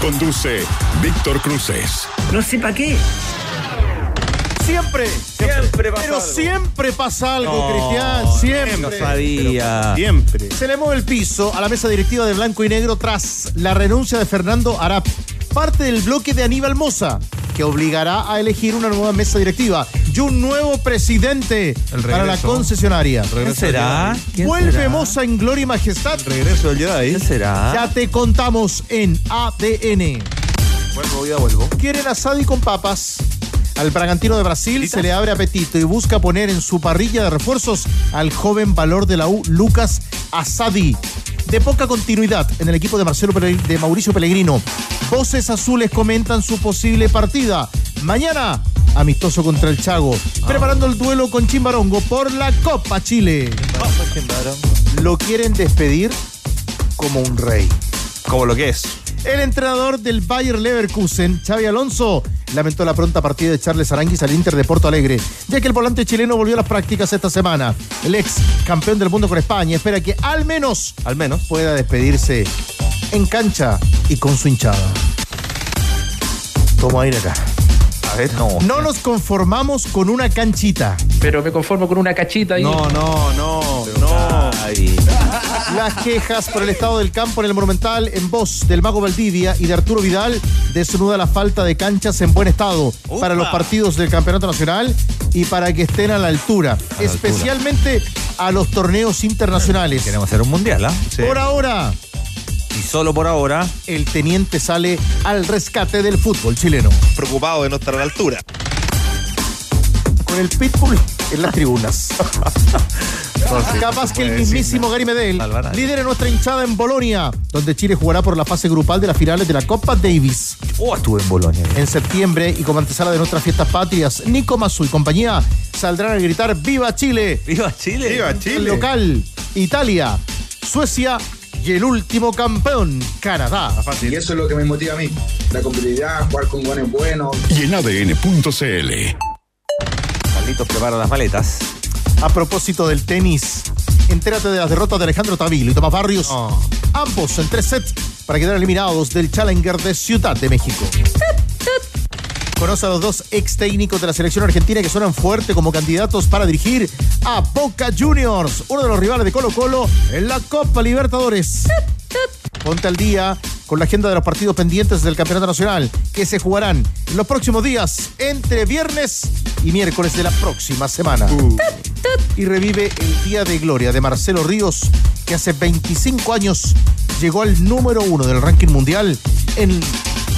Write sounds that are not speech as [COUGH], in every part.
Conduce Víctor Cruces. No sé para qué. Siempre, Siempre pasa pero algo. siempre pasa algo, No, Cristian, siempre. No sabía. Siempre. Se le mueve el piso a la mesa directiva de Blanco y Negro tras la renuncia de Fernando Arap, parte del bloque de Aníbal Moza, que obligará a elegir una nueva mesa directiva y un nuevo presidente para la concesionaria. ¿Quién será? ¿Quién Vuelve será? Moza en gloria y majestad. Regreso del Jedi. ¿Quién será? Ya te contamos en ADN. Vuelvo, ya vuelvo. Quieren asado y con papas. Al Bragantino de Brasil se le abre apetito y busca poner en su parrilla de refuerzos al joven valor de la U, Lucas Asadi. De poca continuidad en el equipo de, Marcelo de Mauricio Pellegrino. Voces azules comentan su posible partida. Mañana, amistoso contra el Chago. Preparando el duelo con Chimbarongo por la Copa Chile. Lo quieren despedir como un rey. Como lo que es. El entrenador del Bayer Leverkusen, Xavi Alonso, lamentó la pronta partida de Charles Aranguis al Inter de Porto Alegre, ya que el volante chileno volvió a las prácticas esta semana. El ex campeón del mundo con España espera que al menos Al menos. pueda despedirse en cancha y con su hinchada. Tomo aire acá. A ver. No. No nos conformamos con una canchita. pero me conformo con una cachita y No, no, no, no. Ay, Las quejas por el estado del campo en el Monumental en voz del Mago Valdivia y de Arturo Vidal desnuda la falta de canchas en buen estado para los partidos del Campeonato Nacional y para que estén a la altura, especialmente a los torneos internacionales. queremos hacer un mundial, ¿ah? Sí. Por ahora, Y solo por ahora. el teniente sale al rescate del fútbol chileno. Preocupado de no estar a la altura. Con el pitbull en las tribunas. Capaz que el mismísimo Gary Medel Alvarado. lidere nuestra hinchada en Bolonia, donde Chile jugará por la fase grupal de las finales de la Copa Davis. Oh, estuve en Bolonia. En septiembre y como antesala de nuestras fiestas patrias, Nico Mazú y compañía saldrán a gritar ¡Viva Chile! ¡Viva Chile! Viva El Chile. local, Italia, Suecia y el último campeón, Canadá. Y eso es lo que me motiva a mí. La competitividad, jugar con buenos buenos. Y en ADN.cl. Carlitos prepara las maletas. A propósito del tenis, entérate de las derrotas de Alejandro Tavilo y Tomás Barrios, ambos en tres sets para quedar eliminados del Challenger de Ciudad de México. Conoce a los dos ex técnicos de la selección argentina que suenan fuerte como candidatos para dirigir a Boca Juniors, uno de los rivales de Colo Colo en la Copa Libertadores. Ponte al día con la agenda de los partidos pendientes del Campeonato Nacional que se jugarán en los próximos días entre viernes y miércoles de la próxima semana. Y revive el día de gloria de Marcelo Ríos que hace 25 años llegó al número uno del ranking mundial en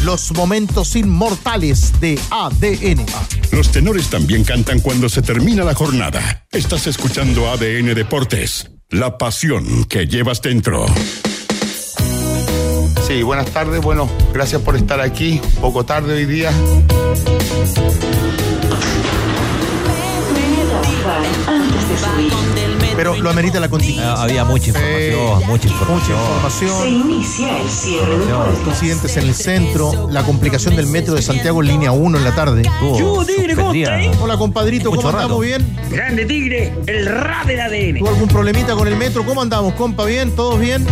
los momentos inmortales de ADN. Los tenores también cantan cuando se termina la jornada. Estás escuchando ADN Deportes. La pasión que llevas dentro. Sí, buenas tardes. Bueno, gracias por estar aquí. Poco tarde hoy día. Pero lo amerita la contingencia. Ah, había mucha información, mucha Mucha información. información. inicia el cierre de. Incidentes en el centro, la complicación del metro de Santiago en línea 1 en la tarde. Estuvo tigre. Hola compadrito, ¿cómo rato. andamos? ¿Bien? Grande Tigre, el rap del ADN. ¿Tuvo algún problemita con el metro? ¿Cómo andamos, compa? ¿Bien? ¿Todos bien?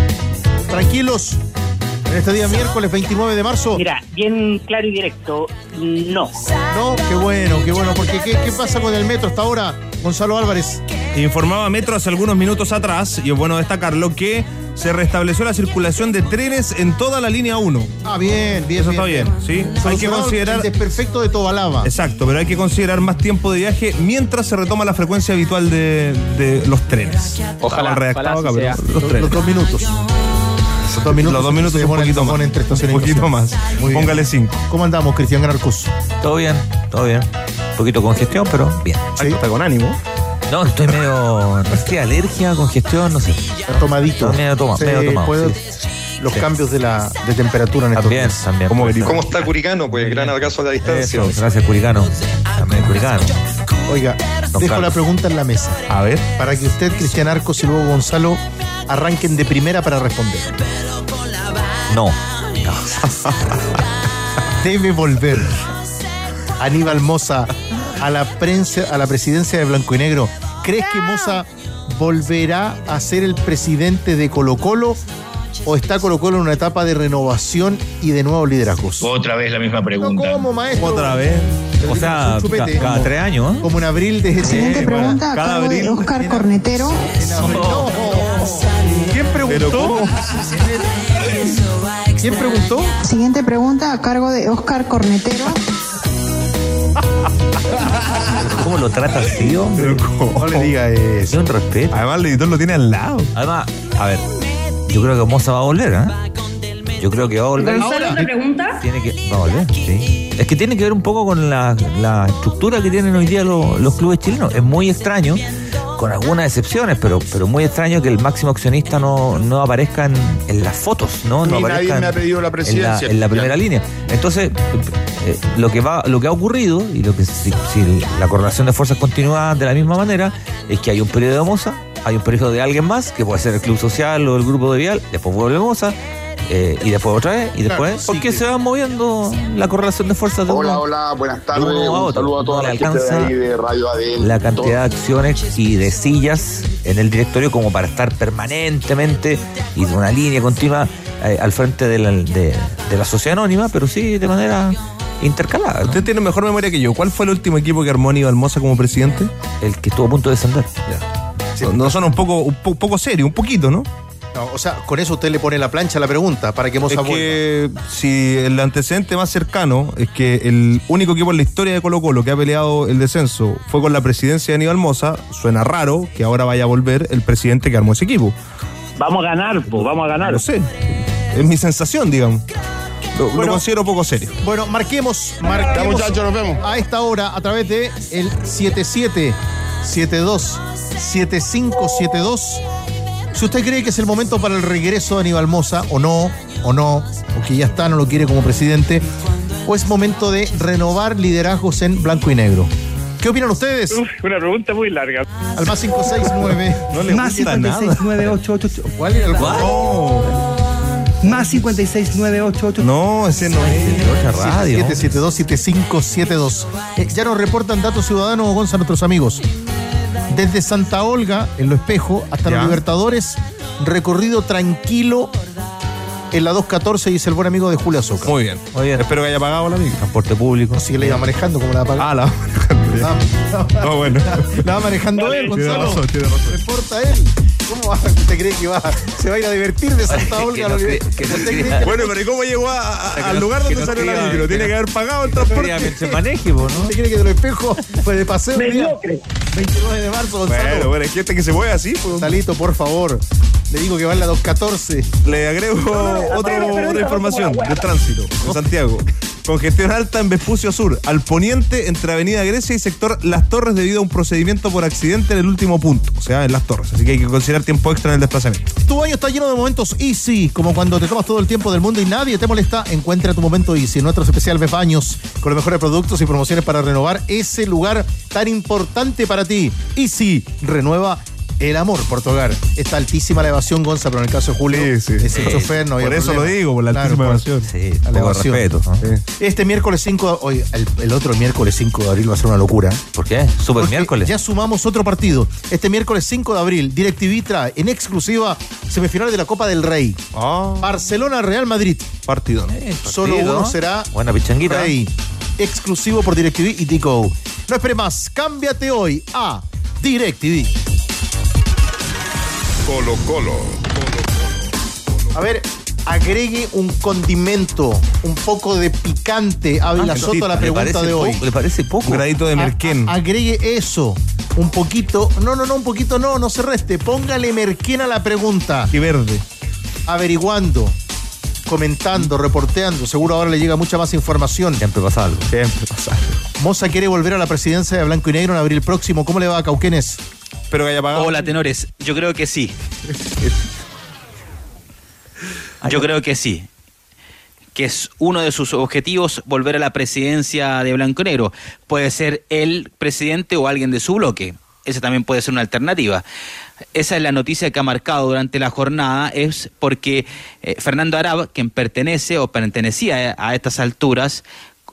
¿Tranquilos? En este día miércoles 29 de marzo. Mira, bien claro y directo, no. No, qué bueno, qué bueno, porque ¿qué, qué pasa con el metro hasta ahora, Gonzalo Álvarez? Informaba Metro hace algunos minutos atrás, y es bueno destacarlo, que se restableció la circulación de trenes en toda la línea 1. Ah, bien, bien. Eso está bien, ¿sí? Hay que considerar- El desperfecto de Tobalaba. Exacto, pero hay que considerar más tiempo de viaje mientras se retoma la frecuencia habitual de, de los trenes. Ojalá, Estaba redactado ojalá acá, pero los Los, trenes. los dos minutos. Los dos minutos. Los dos minutos un poquito más. entre Un poquito más. Muy bien. Póngale cinco. ¿Cómo andamos, Cristian Garcus? Todo bien, todo bien. Un poquito congestión, pero bien. Sí. Está con ánimo. No, estoy medio. No sé, alergia, congestión, no sé. Está tomadito. Medio toma- medio tomado, sí. los cambios de la de temperatura en estos También, días. también. ¿Cómo. ¿Cómo está Curicano? Pues gran abrazo a la distancia. Eso, gracias, Curicano. También, Curicano. Oiga, dejo Carlos. la pregunta en la mesa A ver. para que usted, Cristian Arcos y luego Gonzalo arranquen de primera para responder. No. [LAUGHS] Debe volver Aníbal Moza a la prensa, a la presidencia de Blanco y Negro. ¿Crees que Moza volverá a ser el presidente de Colo Colo o está Colo Colo en una etapa de renovación y de nuevos liderazgos? Otra vez la misma No, pregunta. ¿Cómo, maestro? Otra vez. O sea, Un chupete, ca- cada como- tres años, ¿eh? Como en abril de Siguiente Sí, pregunta a cada cargo de abril. Oscar Cornetero. en abril. [LAUGHS] No. ¿Quién Pero preguntó? ¿cómo? ¿Quién preguntó? Siguiente pregunta a cargo de Oscar Cornetero. ¿Cómo lo trata así, hombre? Pero ¿cómo? No le diga Es eso. un respeto. Además, el editor lo tiene al lado. Además, a ver, yo creo que Moza va a volver, ¿eh? Yo creo que va a volver. Ahora, pregunta? Tiene que, va a volver, sí. Es que tiene que ver un poco con la, la estructura que tienen hoy día los, los clubes chilenos. Es muy extraño, con algunas excepciones, pero, pero muy extraño que el máximo accionista no, no aparezca en, en las fotos, ¿no? no Ni nadie aparezca me ha en- pedido la en la, presidencia. en la primera línea. Entonces, eh, lo que va, lo que ha ocurrido, y lo que si, si la correlación de fuerzas continúa de la misma manera, es que hay un periodo de Moza, hay un periodo de alguien más, que puede ser el Club Social o el Grupo de Vial, después vuelve Moza, eh, y después otra vez, y después, Claro, sí, porque que- se va moviendo la correlación de fuerzas de Hola, uno. hola, buenas tardes. a Un otro. saludo a toda No la gente de ahí de Radio ADN. la cantidad de acciones y de sillas en el directorio como para estar permanentemente y de una línea continua eh, al frente de la, de, de la sociedad anónima, pero sí de manera intercalada. ¿no? Usted tiene mejor memoria que yo. ¿Cuál fue el último equipo que armó Aníbal Moza como presidente? El que estuvo a punto de descender. No, no son un poco, un po- poco serio, un poquito, ¿no? no, o sea, con eso usted le pone la plancha a la pregunta para que Moza Es vuelva. que si el antecedente más cercano es que el único equipo en la historia de Colo Colo que ha peleado el descenso fue con la presidencia de Aníbal Moza, suena raro que ahora vaya a volver el presidente que armó ese equipo. Vamos a ganar, pues, vamos a ganar. No sé, es mi sensación, digamos. Lo, considero poco serio. Bueno, marquemos, Ya, marquemos muchachos, nos vemos. a esta hora a través de el 7772 7572. Si usted cree que es el momento para el regreso de Aníbal Moza, o no, o no, o que ya está, no lo quiere como presidente, o es momento de renovar liderazgos en blanco y negro. ¿Qué opinan ustedes? una pregunta muy larga. Al más 569. No le Más gusta nada. 56988. ¿Cuál era el No, Más 56988. no, ese no es. Otra radio. 7772-7572. Eh, ya nos reportan datos ciudadanos, Gonza, nuestros amigos. Desde Santa Olga, en Lo Espejo, hasta Ya. los Libertadores, recorrido tranquilo en la 214, dice el buen amigo de Julia Soca. Muy bien. Muy bien. Espero que haya pagado la amiga. Transporte público. Así que la iba manejando como la va Ah, la la, No, bueno. la va manejando [LAUGHS] él, Tiene Gonzalo. razón, tiene razón. Reporta él. ¿Cómo va? ¿Usted cree que va, se va a ir a divertir de Santa Que Olga? a los que no ¿Usted crea- cree que- Bueno, pero ¿y cómo llegó a- a- Que al no- lugar que donde no salió la micro? que Tiene que haber pagado el transporte. que se maneje, ¿no? ¿Usted cree que de Lo Espejo fue de paseo? Mediocre. 29 de marzo, Gonzalo. Bueno, bueno, hay gente que se mueve así. pues. Salito, por favor. Le digo que va en la 214. Le agrego otra información fue la de tránsito en Santiago. Congestión alta en Vespucio Sur, al poniente entre Avenida Grecia y sector Las Torres debido a un procedimiento por accidente en el último punto, o sea, en Las Torres. Así que hay que considerar tiempo extra en el desplazamiento. Tu año está lleno de momentos easy, como cuando te tomas todo el tiempo del mundo y nadie te molesta. Encuentra tu momento easy nuestro especial Bef Años, con los mejores productos y promociones para renovar ese lugar tan importante para ti. Easy, renueva el amor por tu hogar. Está altísima la evasión, Gonza, pero en el caso de Julio, Sí, sí. es el chofer, no había Por eso problema. lo digo, por la Claro, altísima evasión. Sí, elevación. respeto. ¿no? Este miércoles 5, hoy, el, el otro miércoles 5 de abril va a ser una locura. ¿Por qué? Super Porque miércoles. Ya sumamos otro partido. Este miércoles 5 de abril, DirecTV trae en exclusiva semifinales de la Copa del Rey. Ah, Barcelona-Real Madrid. partido. Eh, Solo uno será Buena pichanguita. Rey. Exclusivo por DirecTV y Tico. No espere más. Cámbiate hoy a DirecTV. Colo Colo. A ver, agregue un condimento, un poco de picante. Ah, Soto a la ¿Le pregunta de hoy. ¿Le parece poco? Un gradito de A- merquén. a- agregue eso. Un poquito. No, no, no, un poquito no, no se reste. Póngale merquén a la pregunta. Y verde. Averiguando, comentando, reporteando. Seguro ahora le llega mucha más información. Siempre pasa algo. Siempre pasa. Moza quiere volver a la presidencia de Blanco y Negro en abril próximo. ¿Cómo le va a Cauquenes? Espero que haya pagado. Hola, tenores. Yo creo que sí. [LAUGHS] Yo creo que sí. Que es uno de sus objetivos volver a la presidencia de Blanco y Negro. Puede ser el presidente o alguien de su bloque. Esa también puede ser una alternativa. Esa es la noticia que ha marcado durante la jornada, es porque eh, Fernando Arab, quien pertenece o pertenecía a estas alturas,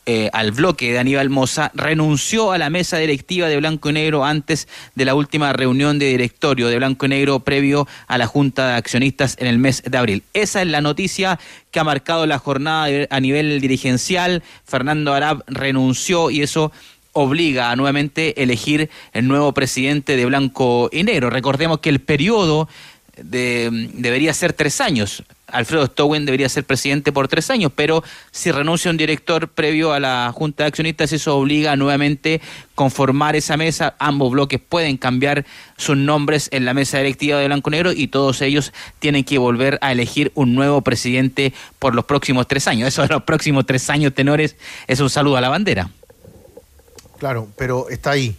eh, al bloque de Aníbal Moza, renunció a la mesa directiva de Blanco y Negro antes de la última reunión de directorio de Blanco y Negro previo a la Junta de Accionistas en el mes de abril. Esa es la noticia que ha marcado la jornada a nivel dirigencial. Fernando Arab renunció y eso obliga a nuevamente elegir el nuevo presidente de Blanco y Negro. Recordemos que el periodo de, debería ser tres años. Alfredo Stowen debería ser presidente por tres años, pero si renuncia un director previo a la Junta de Accionistas, eso obliga a nuevamente conformar esa mesa. Ambos bloques pueden cambiar sus nombres en la mesa directiva de Blanco Negro y todos ellos tienen que volver a elegir un nuevo presidente por los próximos tres años. Eso de los próximos tres años, tenores, es un saludo a la bandera. Claro, pero está ahí.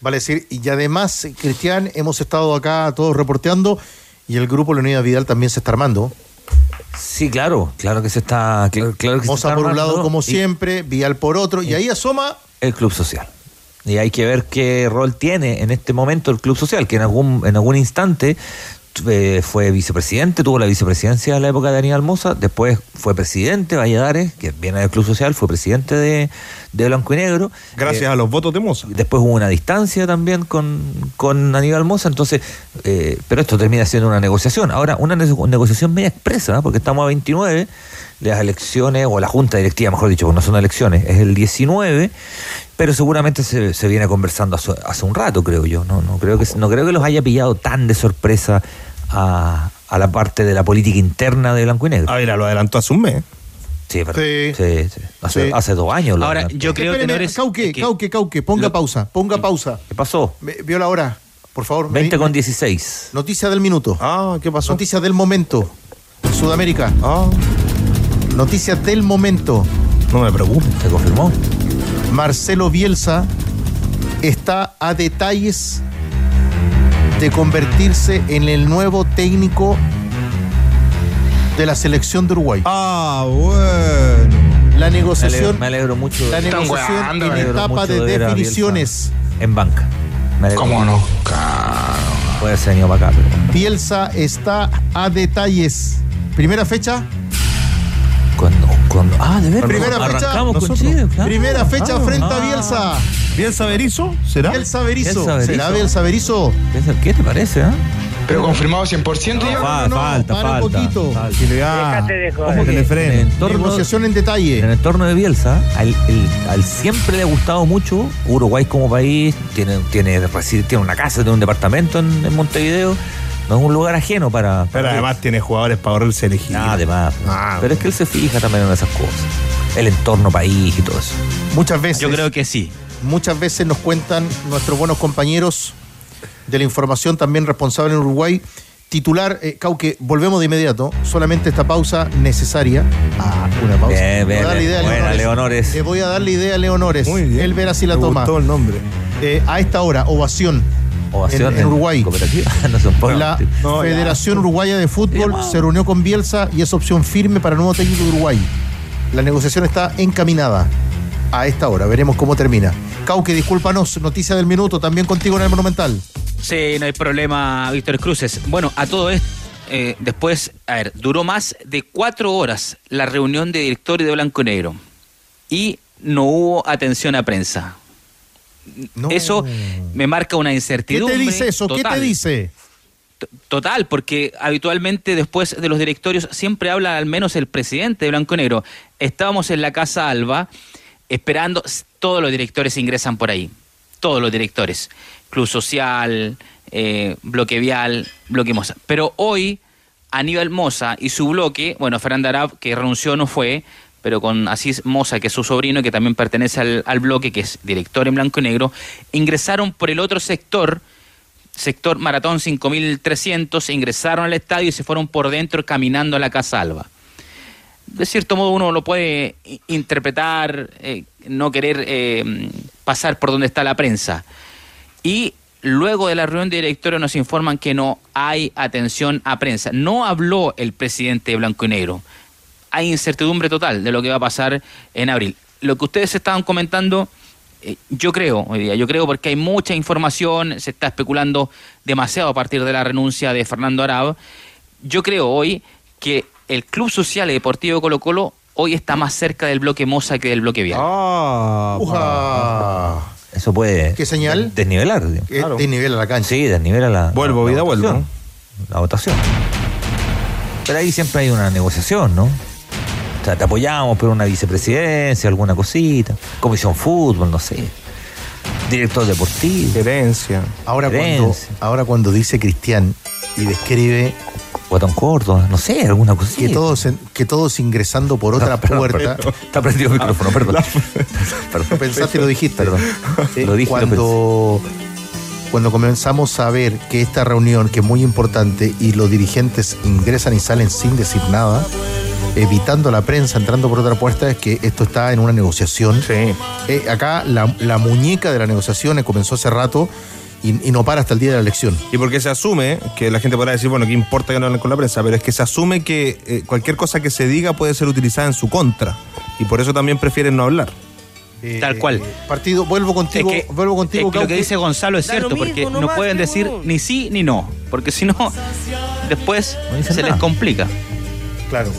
Vale decir, y además, Cristian, hemos estado acá todos reporteando y el grupo Leonidas Vidal también se está armando. Sí, claro, claro que se está. Claro, claro que Moza por un lado, como siempre, Vial por otro, y, ahí asoma. El Club Social. Y hay que ver qué rol tiene en este momento el Club Social, que en algún, en algún instante fue vicepresidente, tuvo la vicepresidencia en la época de Daniel Moza, después fue presidente, Valladares, que viene del Club Social, fue presidente de, Blanco y Negro. Gracias eh, a los votos de Moza. Después hubo una distancia también con, con Aníbal Moza, entonces, eh, pero esto termina siendo una negociación. Ahora, una negociación media expresa, porque estamos a 29, las elecciones, o la junta directiva, mejor dicho, porque no son elecciones, es el 19 pero seguramente se, se viene conversando hace, un rato, creo yo. No, no, creo que, no creo que los haya pillado tan de sorpresa a, a la parte de la política interna de Blanco y Negro. A ver, lo adelantó hace un mes. Sí, pero, sí. sí, sí. Hace, sí. hace, dos años. Ahora, yo creo que no eres... Cauque, Cauque, Cauque, ponga lo... pausa, ponga pausa. ¿Qué pasó? Vio la hora, por favor. 20 con 16. Noticia del minuto. Ah, ¿qué pasó? Noticia del momento. Sudamérica. Ah. Noticia del momento. No me preocupe. ¿Se confirmó? Marcelo Bielsa está a detalles de convertirse en el nuevo técnico de la selección de Uruguay. Ah, bueno. La negociación. Me alegro, mucho. La negociación en etapa de, de definiciones. En banca. ¿Cómo no? Puede ser año para acá. Pero... Bielsa está a detalles. Primera fecha. Cuando, cuando, ah, de ver, primera fecha, con Chile, claro. primera fecha claro. frente ah. a Bielsa. ¿Bielsa Berizo? ¿Será? Bielsa Berizo. Bielsa Berizo. ¿Será Bielsa Berizo? ¿Qué te parece? Eh? Pero confirmado 100% ya. No, no, para falta, falta. un poquito. falta. Déjate de joder. ¿Cómo que le frene? En Negociación en detalle. En el entorno de Bielsa, al, el, al siempre le ha gustado mucho Uruguay como país, tiene, tiene, tiene una casa, tiene un departamento en, en Montevideo. No es un lugar ajeno para. Pero además tiene jugadores para ahorrarse elegir. Ah, además. Ah, pero es que él se fija también en esas cosas. El entorno país y todo eso. Muchas veces. Yo creo que sí. Muchas veces nos cuentan nuestros buenos compañeros de la información también responsable en Uruguay. Titular, eh, Cauque, volvemos de inmediato. Solamente esta pausa necesaria. Ah, una pausa. Bien, bien, Le voy a dar la idea a buena, Leonores. Leonores. Le voy a dar la idea a Leonores. Muy bien. Él verá si la Me toma. gustó el nombre. Eh, a esta hora, ovación. Ovación en, en Uruguay. cooperativa. [LAUGHS] no son pocos. La No, ya. Federación Uruguaya de Fútbol se reunió con Bielsa y es opción firme para el nuevo técnico de Uruguay. La negociación está encaminada a esta hora. Veremos cómo termina. Cauque, discúlpanos, noticia del minuto, también contigo en el Monumental. Sí, no hay problema, Víctor Cruces. Bueno, a todo esto, eh, después, a ver, duró más de cuatro horas la reunión de directorio de Blanco y Negro y no hubo atención a prensa. No. Eso me marca una ¿Qué incertidumbre. te dice eso? ¿Qué te total. dice? Total, porque habitualmente después de los directorios siempre habla al menos el presidente de Blanco y Negro. Estábamos en la Casa Alba esperando, todos los directores ingresan por ahí, todos los directores, Club Social, eh, Bloque Vial, Bloque Moza. Pero hoy Aníbal Moza y su bloque, bueno, Fernando Arab, que renunció no fue, pero con Asís Moza, que es su sobrino, que también pertenece al, bloque, que es director en Blanco y Negro, ingresaron por el otro sector, sector Maratón 5300, ingresaron al estadio y se fueron por dentro caminando a la Casa Alba. De cierto modo uno lo puede interpretar, eh, no querer eh, pasar por donde está la prensa. Y luego de la reunión de directorio nos informan que no hay atención a prensa. No habló el presidente de Blanco y Negro. Hay incertidumbre total de lo que va a pasar en abril. Lo que ustedes estaban comentando, eh, yo creo hoy día, yo creo porque hay mucha información, se está especulando demasiado a partir de la renuncia de Fernando Arab. Yo creo hoy que el Club Social y Deportivo Colo Colo hoy está más cerca del bloque Moza que del bloque Vial. Ah, Uja. Eso puede ¿Qué señal? desnivelar. Eh, Desnivela la cancha. Sí, desnivela la. Vuelvo, la vida, votación. vuelvo. La votación. Pero ahí siempre hay una negociación, ¿no? O sea, te apoyamos por una vicepresidencia, alguna cosita, comisión fútbol, no sé. Director deportivo. Herencia. Ahora cuando, ahora cuando dice Cristian y describe Guatón Córdoba, no sé, alguna cosita. que todos, que todos ingresando por otra No, perdón, puerta. perdón. Está prendido el micrófono, perdón. [LAUGHS] Perdón. Lo pensaste y lo dijiste. Perdón. Eh, Lo dije lo cuando, cuando comenzamos a ver que esta reunión, que es muy importante, y los dirigentes ingresan y salen sin decir nada, evitando la prensa, entrando por otra puerta, es que esto está en una negociación. Sí. Eh, acá la, la muñeca de la negociación comenzó hace rato y, y no para hasta el día de la elección. Y porque se asume, que la gente podrá decir, bueno, ¿qué importa que no hablen con la prensa? Pero es que se asume que eh, cualquier cosa que se diga puede ser utilizada en su contra. Y por eso también prefieren no hablar. Eh, Tal cual. Partido, vuelvo contigo, Es que- vuelvo contigo, es que lo que dice Gonzalo es cierto, porque no pueden decir ni sí ni no, porque si no, después No se les complica. Claro.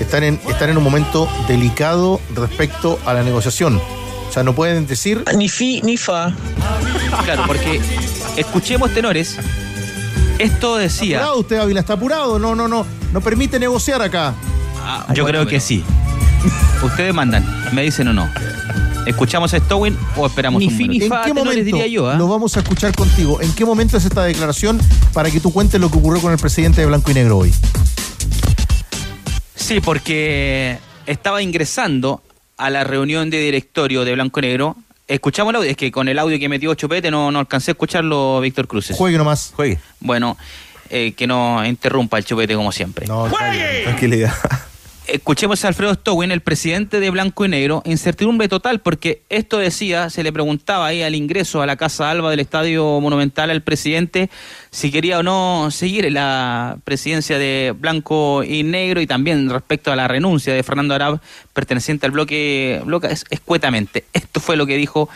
Están en, están en un momento delicado respecto a la negociación. O sea, no pueden decir. Ni fi ni fa. Claro, porque escuchemos tenores. Esto decía. Apurado usted, Ávila, está apurado. No, no, no. No permite negociar acá. Ah, yo creo que sí. Ustedes mandan, me dicen o no. ¿Escuchamos a Stowin o esperamos Ni un fin ni minuto? ¿En fa, qué momento diría yo, ¿ah? lo vamos a escuchar contigo? ¿En qué momento es esta declaración para que tú cuentes lo que ocurrió con el presidente de Blanco y Negro hoy? Sí, porque estaba ingresando a la reunión de directorio de Blanco y Negro. Escuchamos el audio, es que con el audio que metió Chupete no, no alcancé a escucharlo Víctor Cruces. Juegue nomás. Juegue. Bueno, eh, que no interrumpa el Chupete como siempre. No. Tranquilidad. Escuchemos a Alfredo Stowin, el presidente de Blanco y Negro, incertidumbre total, porque esto decía, se le preguntaba ahí al ingreso a la Casa Alba del Estadio Monumental al presidente si quería o no seguir la presidencia de Blanco y Negro y también respecto a la renuncia de Fernando Arab, perteneciente al bloque, bloque es- escuetamente. Esto fue lo que dijo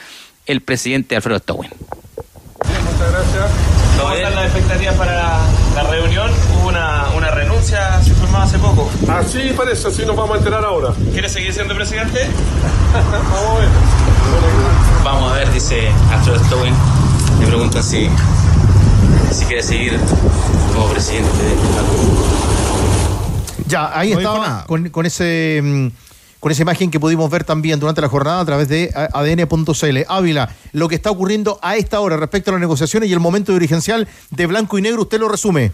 el presidente Alfredo Stowin. Muchas gracias. ¿Cómo están las expectativas para la, la reunión? Hubo una, una renuncia, hace poco. Así parece, así nos vamos a enterar ahora. ¿Quiere seguir siendo presidente? Vamos a ver. Vamos a ver, dice Alfredo Stowin. Le pregunta si, si quiere seguir como presidente de Ya, ahí No estaba con, con ese mm, con esa imagen que pudimos ver también durante la jornada a través de adn.cl. Ávila, lo que está ocurriendo a esta hora respecto a las negociaciones y el momento dirigencial de Blanco y Negro, usted lo resume.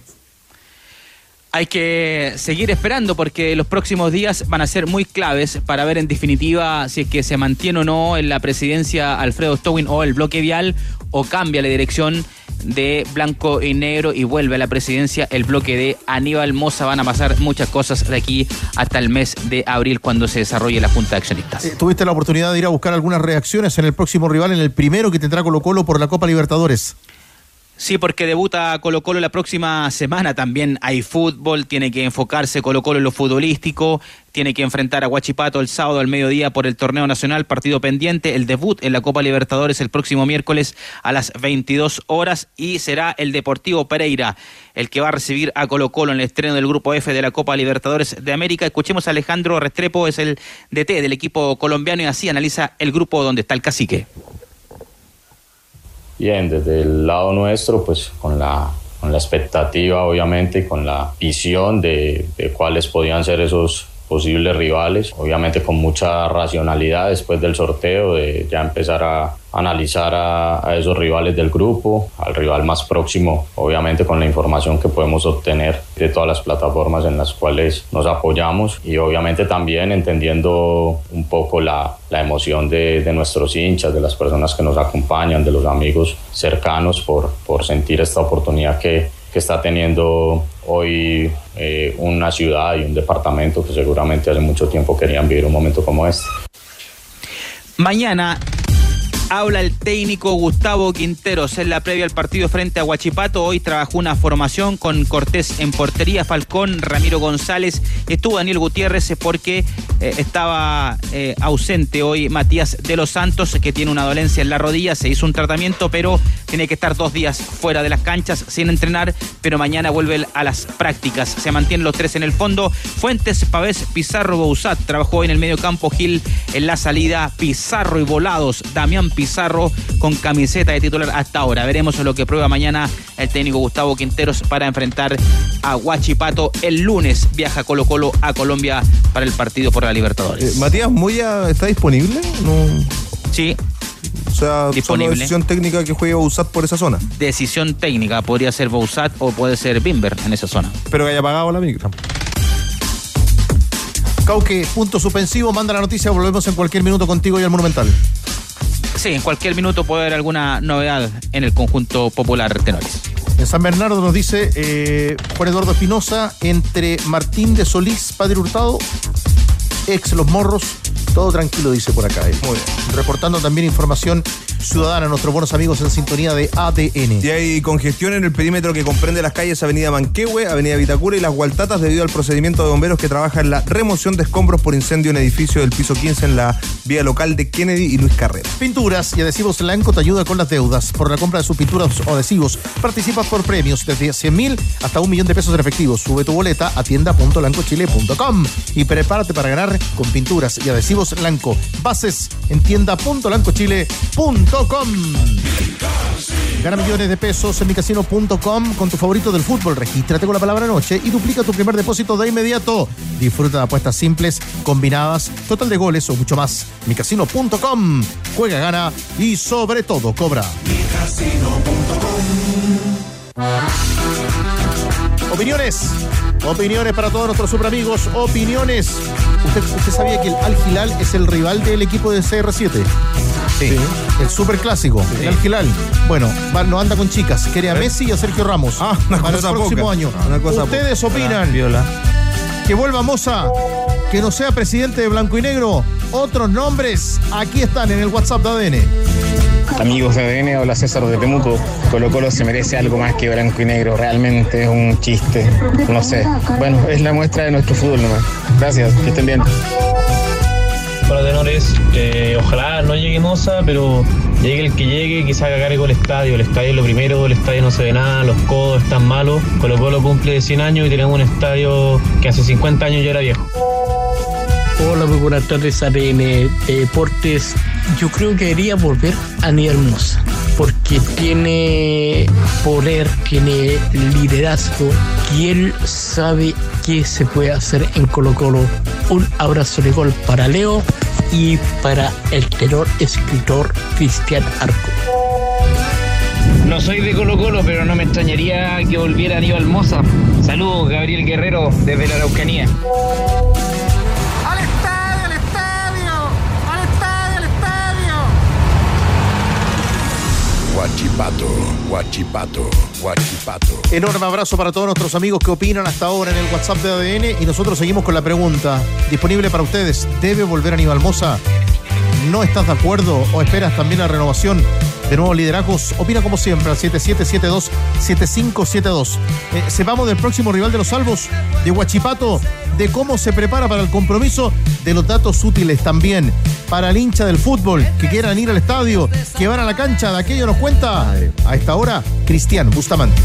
Hay que seguir esperando porque los próximos días van a ser muy claves para ver en definitiva si es que se mantiene o no en la presidencia Alfredo Stowin o el bloque vial o cambia la dirección de blanco y negro y vuelve a la presidencia el bloque de Aníbal Moza. Van a pasar muchas cosas de aquí hasta el mes de abril cuando se desarrolle la Junta de Accionistas. Eh, Tuviste la oportunidad de ir a buscar algunas reacciones en el próximo rival, en el primero que tendrá Colo Colo por la Copa Libertadores. Sí, porque debuta Colo Colo la próxima semana. También hay fútbol, tiene que enfocarse Colo Colo en lo futbolístico, tiene que enfrentar a Huachipato el sábado al mediodía por el torneo nacional, partido pendiente, el debut en la Copa Libertadores el próximo miércoles a las 22 horas y será el Deportivo Pereira el que va a recibir a Colo Colo en el estreno del Grupo F de la Copa Libertadores de América. Escuchemos a Alejandro Restrepo, es el DT del equipo colombiano y así analiza el grupo donde está el cacique. Bien, desde el lado nuestro, pues con la, con la expectativa, obviamente, y con la visión de, de cuáles podían ser esos posibles rivales, obviamente con mucha racionalidad después del sorteo, de ya empezar a analizar a, a esos rivales del grupo, al rival más próximo, obviamente con la información que podemos obtener de todas las plataformas en las cuales nos apoyamos y obviamente también entendiendo un poco la, la emoción de, de nuestros hinchas, de las personas que nos acompañan, de los amigos cercanos por, por sentir esta oportunidad que, que está teniendo hoy eh, una ciudad y un departamento que seguramente hace mucho tiempo querían vivir un momento como este. Mañana Habla el técnico Gustavo Quinteros en la previa al partido frente a Huachipato. Hoy trabajó una formación con Cortés en portería, Falcón, Ramiro González. Estuvo Daniel Gutiérrez porque eh, estaba eh, ausente hoy Matías de los Santos, que tiene una dolencia en la rodilla. Se hizo un tratamiento, pero tiene que estar dos días fuera de las canchas sin entrenar. Pero mañana vuelve a las prácticas. Se mantienen los tres en el fondo. Fuentes, Pavés, Pizarro, Bouzat. Trabajó en el medio campo Gil en la salida. Pizarro y Volados. Damián Pizarro con camiseta de titular hasta ahora. Veremos lo que prueba mañana el técnico Gustavo Quinteros para enfrentar a Huachipato. El lunes viaja Colo Colo a Colombia para el partido por la Libertadores. Eh, Matías Moya está disponible? No. Sí. O sea, Disponible. solo decisión técnica que juegue Bouzat por esa zona. Decisión técnica. Podría ser Bouzat o puede ser Bimber en esa zona. Pero que haya pagado la micro. Cauque, punto suspensivo, manda la noticia, volvemos en cualquier minuto contigo y al Monumental. Sí, en cualquier minuto puede haber alguna novedad en el conjunto popular Tenores. En San Bernardo nos dice eh, Juan Eduardo Espinosa, entre Martín de Solís, Padre Hurtado, ex Los Morros, todo tranquilo, dice por acá. él. Muy bien. Reportando también información ciudadana, nuestros buenos amigos en sintonía de ADN. Y hay congestión en el perímetro que comprende las calles Avenida Manquehue, Avenida Vitacura y Las Gualtatas debido al procedimiento de bomberos que trabaja en la remoción de escombros por incendio en edificio del piso 15 en la vía local de Kennedy y Luis Carrera. Pinturas y adhesivos Lanco te ayuda con las deudas. Por la compra de sus pinturas o adhesivos, participas por premios desde 100 mil hasta un millón de pesos en efectivo. Sube tu boleta a tienda.lancochile.com y prepárate para ganar con pinturas y adhesivos Lanco. Bases en tienda.lancochile.com. Gana millones de pesos en micasino.com con tu favorito del fútbol. Regístrate con la palabra noche y duplica tu primer depósito de inmediato. Disfruta de apuestas simples, combinadas, total de goles o mucho más. micasino.com. Juega, gana y sobre todo cobra. Opiniones. Opiniones para todos nuestros super amigos. Opiniones. ¿Usted, usted sabía que el Al Hilal es el rival del equipo de CR7? Sí. El super clásico, el Al Hilal. Bueno, va- no anda con chicas. Quiere a Messi y a Sergio Ramos. Ah, una para el próximo poca. año. Una cosa Ustedes poca. opinan Viola. que vuelva Moza, que no sea presidente de Blanco y Negro. Otros nombres aquí están en el WhatsApp de ADN. Amigos de ADN, hola César de Temuco. Colo Colo se merece algo más que blanco y negro. Realmente es un chiste. No sé. Bueno, es la muestra de nuestro fútbol nomás. Gracias, que estén bien. Hola tenores, Eh, ojalá no llegue Moza, pero llegue el que llegue, quizá haga cargo el estadio. El estadio es lo primero, el estadio no se ve nada, los codos están malos. Colo Colo cumple 100 años y tenemos un estadio que hace 50 años ya era viejo. Hola, muy buenas tardes, ADN Deportes. Yo creo que debería volver a Aníbal Mosa, porque tiene poder, tiene liderazgo y él sabe qué se puede hacer en Colo Colo. Un abrazo de gol para Leo y para el tenor escritor Cristian Arco. No soy de Colo Colo, pero no me extrañaría que volviera Aníbal Moza. Saludos, Gabriel Guerrero, desde la Araucanía. Guachipato, guachipato, guachipato. Enorme abrazo para todos nuestros amigos que opinan hasta ahora en el WhatsApp de ADN y nosotros seguimos con la pregunta disponible para ustedes. ¿Debe volver Aníbal Moza? ¿No estás de acuerdo o esperas también la renovación de nuevos liderazgos? Opina como siempre al 7772-7572. Eh, sepamos del próximo rival de los salvos, de Huachipato, de cómo se prepara para el compromiso, de los datos útiles también para el hincha del fútbol que quieran ir al estadio, que van a la cancha, de aquello nos cuenta a esta hora Cristian Bustamante.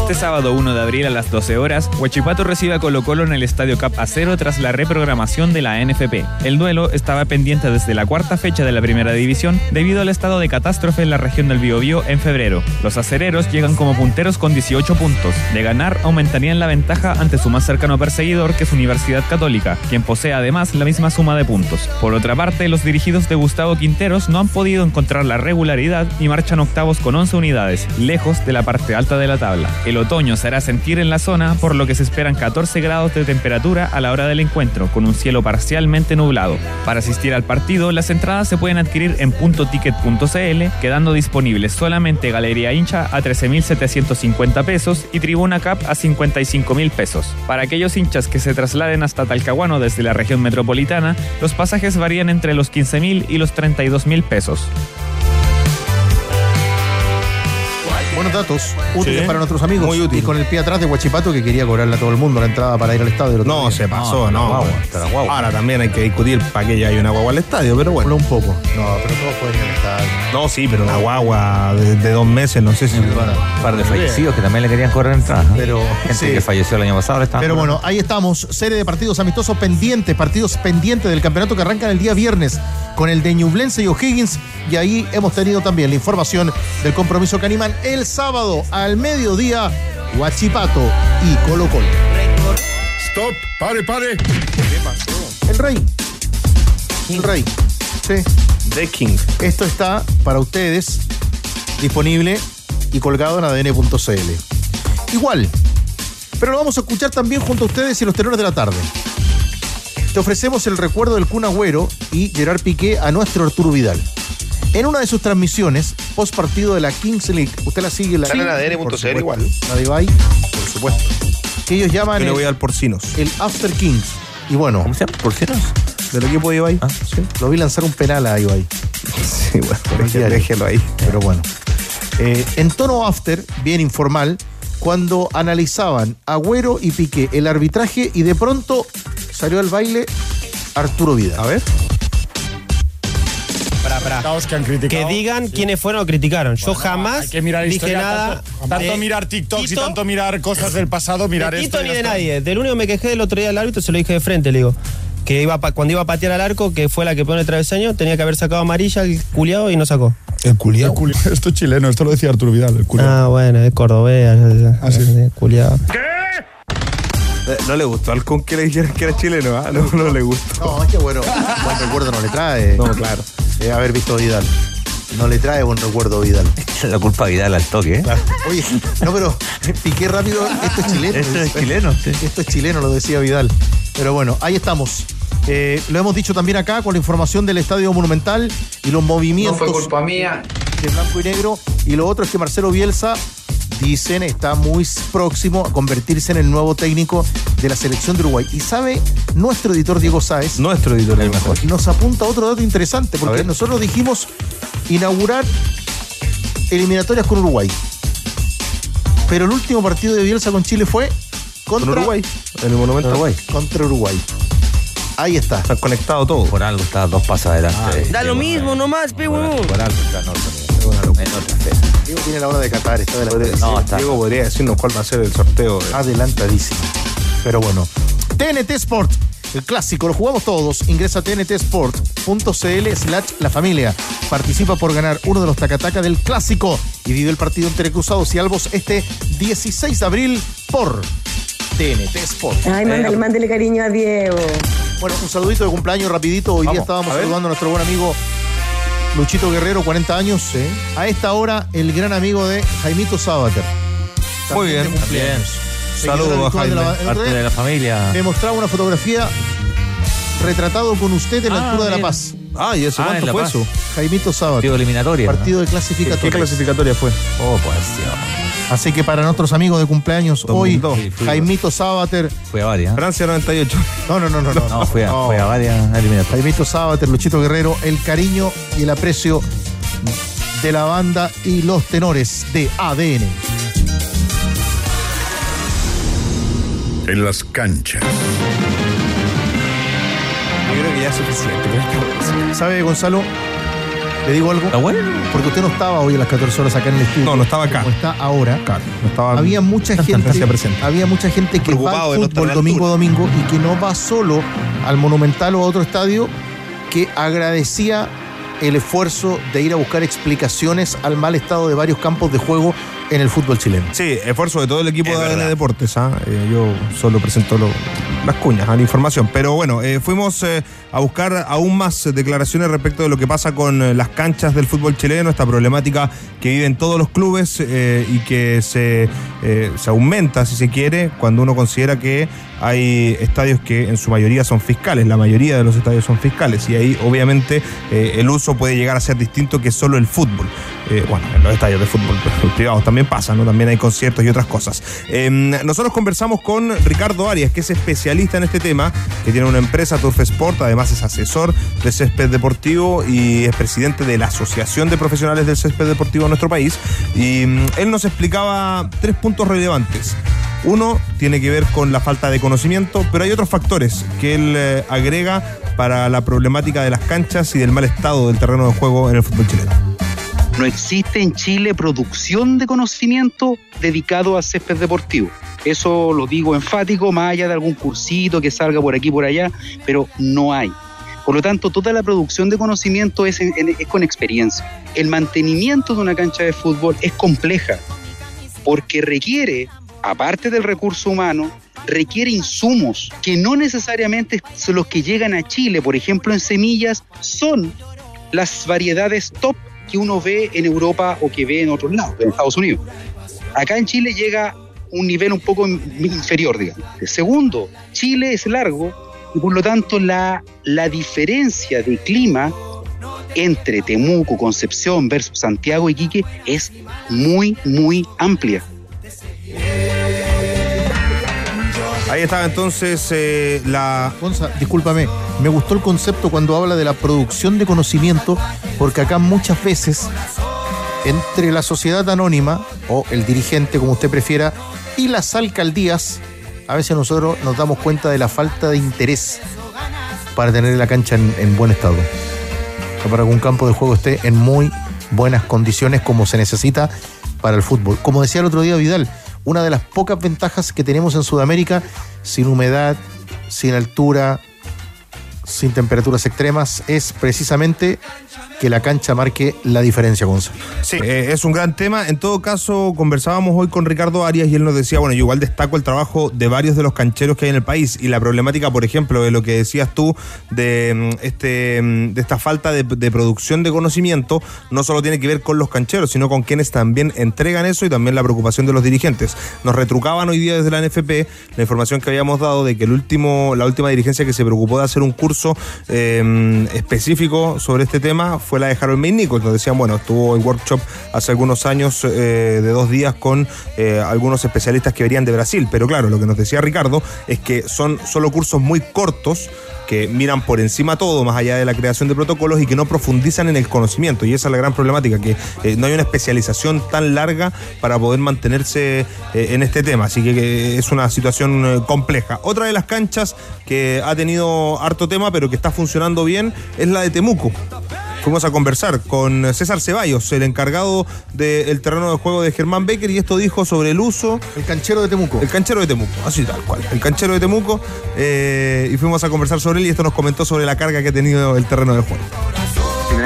Este sábado 1 de abril a las 12 horas, Huachipato recibe a Colo Colo en el Estadio Cap Acero tras la reprogramación de la NFP. El duelo estaba pendiente desde la cuarta fecha de la primera división debido al estado de catástrofe en la región del Biobío en febrero. Los acereros llegan como punteros con 18 puntos. De ganar, aumentarían la ventaja ante su más cercano perseguidor que es Universidad Católica, quien posee además la misma suma de puntos. Por otra parte, los dirigidos de Gustavo Quinteros no han podido encontrar la regularidad y marchan octavos con 11 unidades, lejos de la parte alta de la tabla. El otoño se hará sentir en la zona, por lo que se esperan 14 grados de temperatura a la hora del encuentro, con un cielo parcialmente nublado. Para asistir al partido, las entradas se pueden adquirir en puntoticket.cl, quedando disponibles solamente Galería Hincha a 13.750 pesos y Tribuna Cap a 55.000 pesos. Para aquellos hinchas que se trasladen hasta Talcahuano desde la región metropolitana, los pasajes varían entre los 15.000 y los 32.000 pesos. Buenos datos, útiles Sí. para nuestros amigos. Muy útil. Y con el pie atrás de Huachipato que quería cobrarle a todo el mundo la entrada para ir al estadio. No, día. se pasó, no. guagua, la guagua. Ahora también hay que discutir para que ya haya una guagua al estadio, pero bueno. un poco. No, pero todos pueden ir al estadio. No, sí, pero una guagua de, de dos meses, no sé si. Un par de fallecidos que también le querían correr entradas. ¿no? Pero, Gente sí. que falleció el año pasado. Pero bueno, ahí estamos. Serie de partidos amistosos pendientes, partidos pendientes del campeonato que arrancan el día viernes con el de Ñublense y O'Higgins. Y ahí hemos tenido también la información del compromiso que animan el sábado al mediodía, Huachipato y Colo Colo. Stop, pare, pare. El rey. El rey. Sí. The King. Esto está para ustedes disponible y colgado en adn.cl. Igual, pero lo vamos a escuchar también junto a ustedes y los tenores de la tarde. Te ofrecemos el recuerdo del Kun Agüero y Gerard Piqué a nuestro Arturo Vidal. En una de sus transmisiones, post partido de la Kings League, usted la sigue en la supuesto. igual. La de Ibai, por supuesto. Que ellos llaman Yo le el, voy al porcinos. el After Kings. Y bueno, ¿Cómo se llama? ¿Porcinos? ¿Del equipo de Ibai? Ah, lo vi lanzar un penal a Ibai. Sí, bueno, déjelo ahí. Pero bueno. Eh, en tono after, bien informal, cuando analizaban Agüero y Piqué el arbitraje y de pronto salió al baile Arturo Vidal. A ver. Que han criticado. Que digan quiénes fueron o criticaron. Yo jamás Hay que mirar dije historia, nada. Tanto, tanto de mirar TikToks y tanto mirar cosas del pasado, mirar de esto. Ni de nadie. Del único que me quejé el otro día del árbitro se lo dije de frente, le digo. Que iba cuando iba a patear al arco, que fue la que pone el travesaño, tenía que haber sacado amarilla el culiado y no sacó. El culiao. [LAUGHS] Esto es chileno, esto lo decía Arturo Vidal, el culiao. Ah, bueno, es cordobés. Ah, sí. Culiado. Eh, No le gustó al con que le dijeron que era chileno, ¿ah? No, no le gustó. No, es que bueno, buen recuerdo no le trae. No, claro. Eh, haber visto a Vidal. No le trae buen recuerdo a Vidal. La culpa Vidal al toque, ¿eh? Claro. Oye, no, pero piqué rápido, esto es chileno. Esto es chileno, sí. Esto es chileno, lo decía Vidal. Pero bueno, ahí estamos. Eh, lo hemos dicho también acá con la información del Estadio Monumental y los movimientos. No fue culpa mía. de blanco y negro. Y lo otro es que Marcelo Bielsa, dicen, está muy próximo a convertirse en el nuevo técnico de la selección de Uruguay. Y sabe, nuestro editor Diego Sáez Nuestro editor es mejor. nos apunta otro dato interesante, porque nosotros dijimos inaugurar eliminatorias con Uruguay. Pero el último partido de Bielsa con Chile fue Con contra Uruguay. En el Monumento. Uruguay. Contra Uruguay. Ahí está. Están conectados todos. Por algo está dos pasos adelante. Da lo mismo nomás, pe, Por, algo está en otra fe. Diego tiene la hora de Qatar, está Podría-. No, está. Diego podría decirnos cuál va a ser el sorteo. de- Adelantadísimo. Pero bueno. TNT Sport. El clásico, lo jugamos todos. Ingresa a tntsport.cl slash la familia. Participa por ganar uno de los tacataca del clásico y vive el partido entre Cruzados y Albos este 16 de abril por TNT Sport. Ay, mándale, mándale cariño a Diego. Bueno, un saludito de cumpleaños rapidito. Hoy día Vamos, estábamos a ver. saludando a nuestro buen amigo Luchito Guerrero, 40 años. A esta hora, el gran amigo de Jaimito Sabater. Muy bien. de cumpleaños. Saludos a de la- Jaime. el Parte de la familia. Me mostraba una fotografía retratado con usted en la Ah, altura de La. Paz. Ah, ¿y eso Ah, en cuánto La fue Paz. eso? Jaimito Sabater. Partido eliminatoria. ¿no? Partido de ¿Qué, clasificatoria. qué clasificatoria fue? Oh, pues Dios. Así que para nuestros amigos de cumpleaños 2002. hoy, Sí, fui- Jaimito Sabater. Fue a varias. Francia 98. No, no, no, no. no, No, fue a, No. fue a varias eliminatorias. Jaimito Sabater, Luchito Guerrero, el cariño y el aprecio de la banda y los tenores de ADN. En las canchas. Yo creo que ya es suficiente. ¿Sabe, Gonzalo? ¿Le digo algo? ¿Está bueno? Porque usted no estaba hoy a las 14 horas acá en el estudio. No, no estaba acá. Como está ahora. Claro, no estaba. Había mucha gente, presente. había mucha gente que va al fútbol domingo a domingo y que no va solo al Monumental o a otro estadio, que agradecía el esfuerzo de ir a buscar explicaciones al mal estado de varios campos de juego en el fútbol chileno. Sí, esfuerzo de todo el equipo de ADN Deportes. ¿ah? Eh, yo solo presento lo- las cuñas, a la información. Pero bueno, eh, fuimos eh, a buscar aún más declaraciones respecto de lo que pasa con las canchas del fútbol chileno, esta problemática que viven todos los clubes y que se, se aumenta, si se quiere, cuando uno considera que hay estadios que en su mayoría son fiscales, la mayoría de los estadios son fiscales y ahí obviamente eh, el uso puede llegar a ser distinto que solo el fútbol. Eh, bueno, en los estadios de fútbol privados también pasa, ¿no? También hay conciertos y otras cosas. Eh, nosotros conversamos con Ricardo Arias, que es especialista en este tema, que tiene una empresa, Turf Sport, además es asesor de césped deportivo y es presidente de la Asociación de Profesionales del Césped Deportivo en nuestro país. Y mm, él nos explicaba tres puntos relevantes. Uno tiene que ver con la falta de conocimiento, pero hay otros factores que él eh, agrega para la problemática de las canchas y del mal estado del terreno de juego en el fútbol chileno. No existe en Chile producción de conocimiento dedicado a césped deportivo. Eso lo digo enfático, más allá de algún cursito que salga por aquí por allá, pero no hay. Por lo tanto, toda la producción de conocimiento es, en- es con experiencia. El mantenimiento de una cancha de fútbol es compleja porque requiere, aparte del recurso humano, requiere insumos que no necesariamente son los que llegan a Chile, por ejemplo en semillas, son las variedades top que uno ve en Europa o que ve en otros lados, en Estados Unidos. Acá en Chile llega un nivel un poco in- inferior, digamos. Segundo, Chile es largo y por lo tanto la, la diferencia de clima entre Temuco, Concepción versus Santiago y Quique es muy, muy amplia. Ahí estaba entonces eh, la. Gonza, discúlpame, me gustó el concepto cuando habla de la producción de conocimiento, porque acá muchas veces entre la sociedad anónima, o el dirigente, como usted prefiera, y las alcaldías, a veces nosotros nos damos cuenta de la falta de interés para tener la cancha en, en buen estado. O sea, para que un campo de juego esté en muy buenas condiciones como se necesita para el fútbol. Como decía el otro día Vidal, una de las pocas ventajas que tenemos en Sudamérica, sin humedad, sin altura, sin temperaturas extremas, es precisamente que la cancha marque la diferencia, Gonzalo. Sí, eh, es un gran tema. En todo caso, conversábamos hoy con Ricardo Arias y él nos decía, bueno, yo igual destaco el trabajo de varios de los cancheros que hay en el país y la problemática, por ejemplo, de lo que decías tú, de, mm, este, mm, de esta falta de, producción de conocimiento, no solo tiene que ver con los cancheros, sino con quienes también entregan eso y también la preocupación de los dirigentes. Nos retrucaban hoy día desde la NFP la información que habíamos dado de que el último, la última dirigencia que se preocupó de hacer un curso eh, específico sobre este tema fue la de Harold May Nichols. Nos decían, bueno, estuvo el workshop hace algunos años eh, de dos días con eh, algunos especialistas que venían de Brasil. Pero claro, lo que nos decía Ricardo es que son solo cursos muy cortos que miran por encima todo, más allá de la creación de protocolos y que no profundizan en el conocimiento. Y esa es la gran problemática, que eh, no hay una especialización tan larga para poder mantenerse eh, en este tema. Así que, es una situación eh, compleja. Otra de las canchas que ha tenido harto tema, pero que está funcionando bien, es la de Temuco. Fuimos a conversar con César Ceballos, el encargado del terreno de juego de Germán Becker, y esto dijo sobre el uso. El canchero de Temuco. El canchero de Temuco, así tal cual. El canchero de Temuco, eh, y fuimos a conversar sobre él, y esto nos comentó sobre la carga que ha tenido el terreno de juego.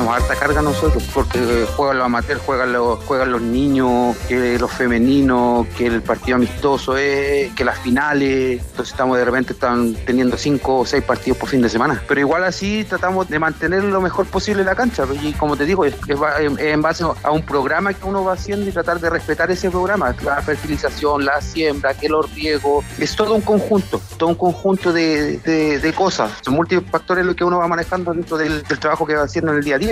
Tenemos harta carga nosotros, porque eh, juegan los amateurs, juegan los, juegan los niños, que los femeninos, que el partido amistoso es, que las finales. Entonces estamos de repente están teniendo cinco o seis partidos por fin de semana. Pero igual así tratamos de mantener lo mejor posible la cancha. Y como te digo, es, en base a un programa que uno va haciendo y tratar de respetar ese programa. La fertilización, la siembra, que los riegos. Es todo un conjunto, todo un conjunto de, de- cosas. Son múltiples factores lo que uno va manejando dentro del trabajo que va haciendo en el día a día.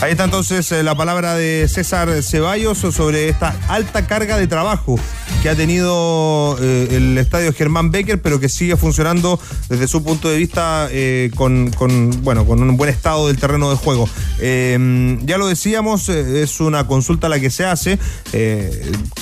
Ahí está entonces eh, la palabra de César Ceballos sobre esta alta carga de trabajo que ha tenido eh, el estadio Germán Becker, pero que sigue funcionando desde su punto de vista eh, con, bueno, con un buen estado del terreno de juego. Eh, ya lo decíamos, es una consulta la que se hace,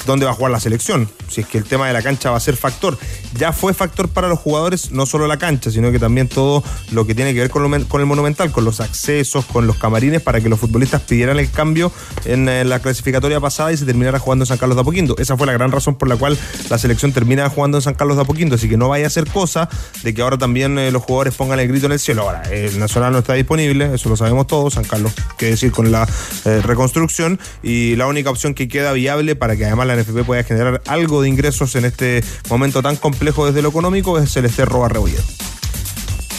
dónde va a jugar la selección, si es que el tema de la cancha va a ser factor. Ya fue factor para los jugadores, no solo la cancha, sino que también todo lo que tiene que ver con, el monumental, con los accesos, con los camarines, para que los futbolistas pidieran el cambio en, eh, la clasificatoria pasada y se terminara jugando en San Carlos de Apoquindo. Esa fue la gran razón por la cual la selección termina jugando en San Carlos de Apoquindo, así que no vaya a ser cosa de que ahora también eh, los jugadores pongan el grito en el cielo. Ahora, el Nacional no está disponible, eso lo sabemos todos, San Carlos, qué decir con la eh, reconstrucción, y la única opción que queda viable para que además la NFP pueda generar algo de ingresos en este momento tan complejo desde lo económico es el Rebolledo.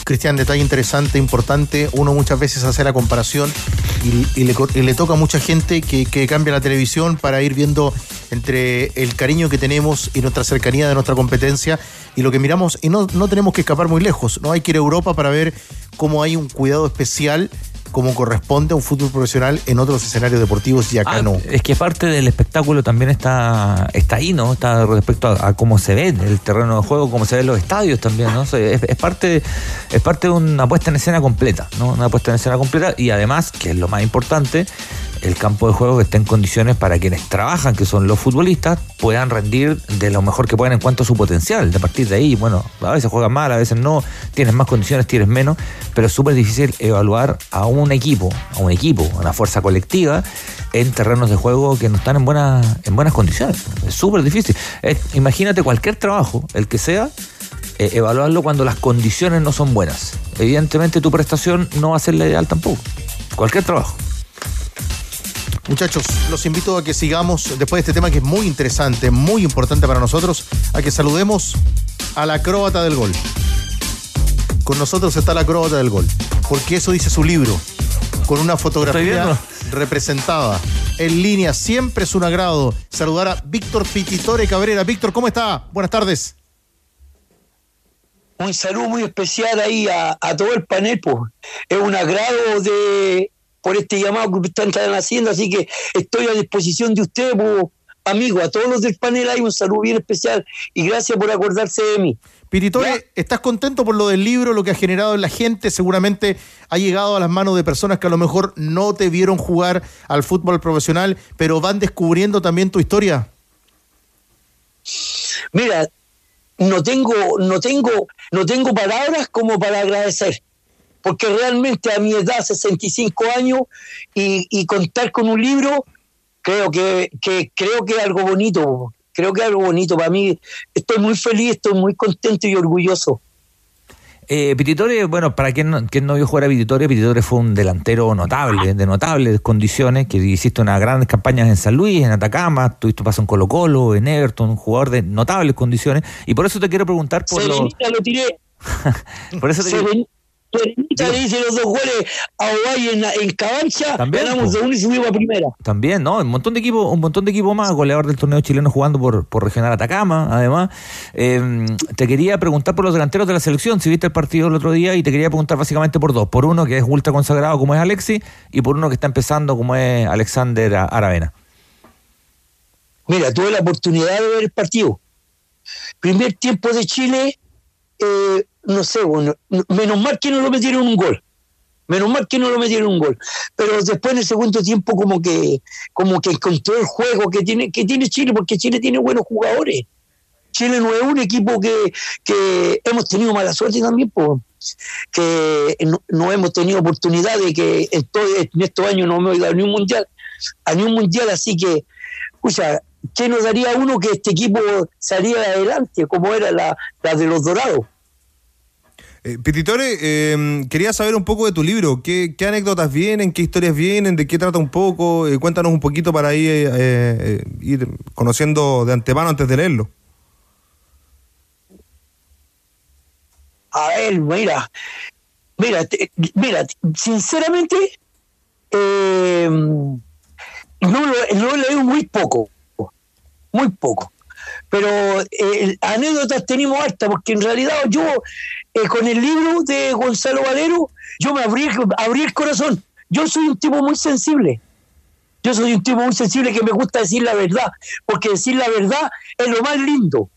Cristian, detalle interesante, importante. Uno muchas veces hace la comparación y, le, le toca a mucha gente que, que cambia la televisión para ir viendo entre el cariño que tenemos y nuestra cercanía de nuestra competencia y lo que miramos. Y no, no tenemos que escapar muy lejos. No hay que ir a Europa para ver cómo hay un cuidado especial como corresponde a un fútbol profesional en otros escenarios deportivos y acá Ah, no. Es que parte del espectáculo también está, está ahí, ¿no? Está respecto a, a cómo se ve el terreno de juego, cómo se ven los estadios también, ¿no? O sea, es, es parte, es parte de una puesta en escena completa, ¿no? Una puesta en escena completa y además, que es lo más importante, el campo de juego que esté en condiciones para quienes trabajan, que son los futbolistas, puedan rendir de lo mejor que puedan en cuanto a su potencial. De partir de ahí, bueno, a veces juegan mal, a veces no, tienes más condiciones, tienes menos, pero es súper difícil evaluar a un equipo, a un equipo, a una fuerza colectiva en terrenos de juego que no están en, buena, en buenas condiciones. Es súper difícil. Imagínate cualquier trabajo, el que sea, eh, evaluarlo cuando las condiciones no son buenas. Evidentemente tu prestación no va a ser la ideal tampoco. Cualquier trabajo. Muchachos, los invito a que sigamos después de este tema que es muy interesante, muy importante para nosotros, a que saludemos a la acróbata del gol. Con nosotros está la acróbata del gol, porque eso dice su libro, con una fotografía representada en línea. Siempre es un agrado saludar a Víctor Pititore Cabrera. Víctor, ¿cómo está? Buenas tardes. un saludo muy especial ahí a, a todo el panel, pues. Es un agrado de por este llamado que ustedes están haciendo, así que estoy a disposición de ustedes, pues, amigos, a todos los del panel hay un saludo bien especial y gracias por acordarse de mí. Piritore, ¿estás contento por lo del libro, lo que ha generado en la gente? Seguramente ha llegado a las manos de personas que a lo mejor no te vieron jugar al fútbol profesional, pero van descubriendo también tu historia. Mira, no tengo, no tengo, no tengo palabras como para agradecer. Porque realmente a mi edad, 65 años, y, y contar con un libro, creo que, que creo que es algo bonito. Creo que es algo bonito. Para mí, estoy muy feliz, estoy muy contento y orgulloso. Eh, Pititore, bueno, para quien no, quien no vio jugar a Pititore, Pititore fue un delantero notable, de notables condiciones, que hiciste unas grandes campañas en San Luis, en Atacama, tuviste paso en Colo Colo, en Everton, un jugador de notables condiciones, y por eso te quiero preguntar por lo... Serenita lo tiré. [LAUGHS] Por eso te quiero- Serenita le hice los dos goles a Ovalle en, en Cabancha, También, ganamos de uno y subimos a primera. También, ¿no? Un montón de equipos, un montón de equipos más, goleador del torneo chileno jugando por, por Regional Atacama, además. Eh, te quería preguntar por los delanteros de la selección, si viste el partido el otro día, y te quería preguntar básicamente por dos. Por uno que es ultra consagrado como es Alexi, y por uno que está empezando como es Alexander Aravena. Mira, tuve la oportunidad de ver el partido. Primer tiempo de Chile, eh, no sé, bueno, menos mal que no lo metieron un gol. Menos mal que no lo metieron un gol. Pero después en el segundo tiempo como que como que encontró el juego que tiene que tiene Chile, porque Chile tiene buenos jugadores. Chile no es un equipo que, hemos tenido mala suerte también, po, que no, hemos tenido oportunidad de que en, todo- en estos años no hemos ido a ni un mundial, a ni un mundial, así que, escucha, ¿qué nos daría uno que este equipo saliera adelante, como era la, la de los dorados? Eh, Pititore, eh, quería saber un poco de tu libro. ¿Qué, qué anécdotas vienen? ¿Qué historias vienen? ¿De qué trata un poco? Eh, cuéntanos un poquito para ahí, eh, eh, ir conociendo de antemano antes de leerlo. A ver, mira, mira, te- mira, sinceramente, eh, no, lo, no he leído muy poco, muy poco. Pero eh, anécdotas tenemos harta, porque en realidad yo, eh, con el libro de Gonzalo Valero, yo me abrí, abrí el corazón. Yo soy un tipo muy sensible. Yo soy un tipo muy sensible que me gusta decir la verdad, porque decir la verdad es lo más lindo.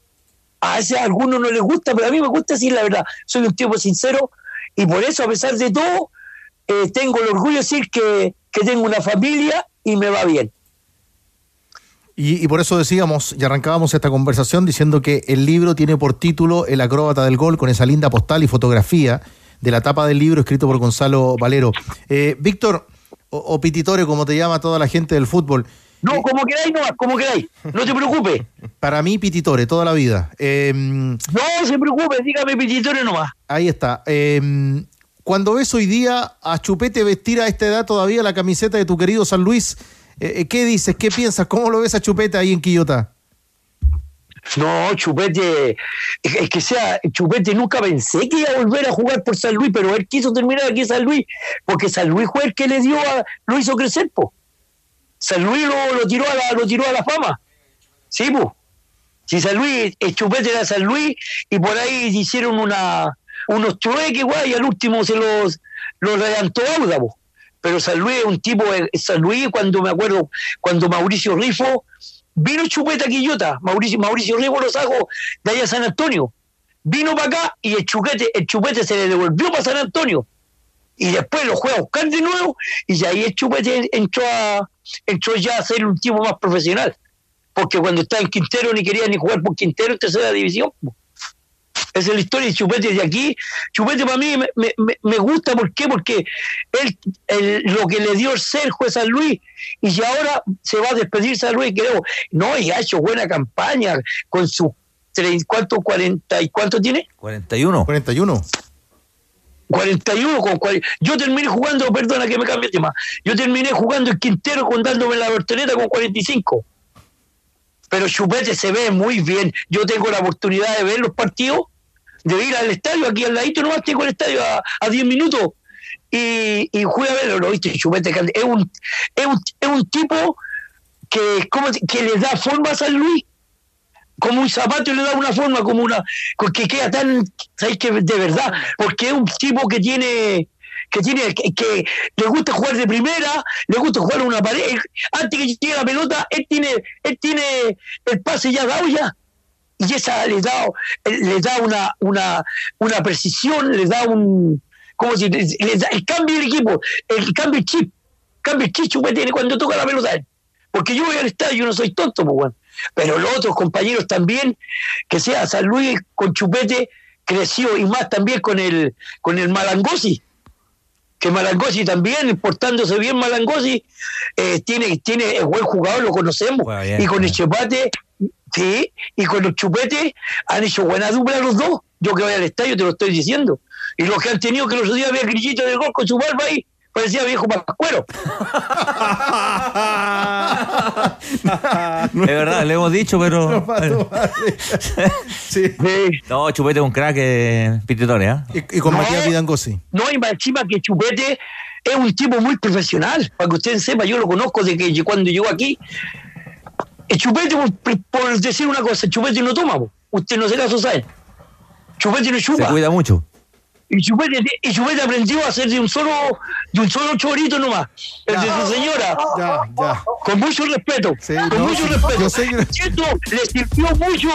A veces a algunos no les gusta, pero a mí me gusta decir la verdad. Soy un tipo sincero y por eso, a pesar de todo, eh, tengo el orgullo de decir que, que tengo una familia y me va bien. Y, y por eso decíamos y arrancábamos esta conversación diciendo que el libro tiene por título El acróbata del gol, con esa linda postal y fotografía de la tapa del libro escrito por Gonzalo Valero. Eh, Víctor, o, o Pititore, como te llama toda la gente del fútbol, No, como queráis, no, como queráis. No te preocupes. Para mí, Pititore, toda la vida. Eh, No se preocupe, dígame Pititore nomás. ahí está. Eh, cuando ves hoy día a Chupete vestir a esta edad todavía la camiseta de tu querido San Luis, eh, eh, ¿qué dices? ¿Qué piensas? ¿Cómo lo ves a Chupete ahí en Quillota? No, Chupete, es que sea, Chupete nunca pensé que iba a volver a jugar por San Luis, pero él quiso terminar aquí San Luis, porque San Luis fue el que le dio a, lo hizo crecer, po. San Luis lo, tiró a la, lo tiró a la fama. Sí, po. Si San Luis, Chupete era San Luis, y por ahí hicieron una, unos trueques, guay, y al último se los, los levantó Auda, po. Pero San Luis es un tipo, de- San Luis, cuando me acuerdo, cuando Mauricio Rifo vino Chupeta Quillota, Mauricio, Mauricio Rifo lo sacó de allá a San Antonio. Vino para acá y el chupete, el chupete se le devolvió para San Antonio. Y después lo fue a buscar de nuevo y ya ahí el chupete entró, a, entró ya a ser un tipo más profesional. Porque cuando estaba en Quintero ni quería ni jugar por Quintero en tercera división. Esa es la historia de Chupete de aquí. Chupete para mí me, me- me- me gusta, ¿por qué? Porque él, él- lo que le dio el Sergio a San Luis y ya ahora se va a despedir San Luis, creo. No, y ha hecho buena campaña con sus ¿cuánto? 40 y cuánto tiene? 41. 41. 41 con cual- yo terminé jugando, perdona que me cambie de tema, yo terminé jugando el Quintero con dándome la voltereta con 45. Pero Chupete se ve muy bien. Yo tengo la oportunidad de ver los partidos, de ir al estadio, aquí al ladito nomás tengo el estadio a, a 10 minutos. Y, y fui a verlo, lo viste, Chupete es un, es un, es un tipo que, ¿cómo se- que le da forma a San Luis como un zapato le da una forma, como una, que queda tan, ¿sabes que De verdad, porque es un tipo que tiene, que tiene, que, le gusta jugar de primera, le gusta jugar una pared, antes que llegue la pelota, él tiene, él tiene el pase ya dado ya, y esa le da, le da una, una, una precisión, le da un, ¿cómo se dice? Le da el cambio del equipo, el cambio de chip, cambio de chip que tiene cuando toca la pelota. Porque yo voy al estadio, yo no soy tonto, pues, bueno. pero los otros compañeros también, que sea San Luis con Chupete, creció y más también con el, con el Malangosi, que Malangosi también, portándose bien Malangosi, eh, tiene, tiene es buen jugador, lo conocemos, bien, y con el Chupete, sí, y con el Chupete han hecho buena dupla los dos, yo que voy al estadio te lo estoy diciendo, y los que han tenido que los otros días había grillito de gol con su barba ahí, parecía viejo pascuero. [LAUGHS] Es verdad, le hemos dicho, pero. [LAUGHS] No, Chupete es un crack, eh, Pititore, ¿ah? Y, y con No. Matías Vidangosi. No, y más encima que Chupete es un tipo muy profesional. Para que usted sepa, yo lo conozco de que cuando llegó aquí. El Chupete, por, por decir una cosa, el Chupete no toma. po. Usted no se caso sabe. Chupete no Se chupa. cuida mucho. Y Chupete, y Chupete aprendió a hacer de un solo, de un solo chorito nomás. El de su señora. Ya, ya. Con mucho respeto. con no, mucho sí, respeto. yo sé que- Eso le sirvió mucho,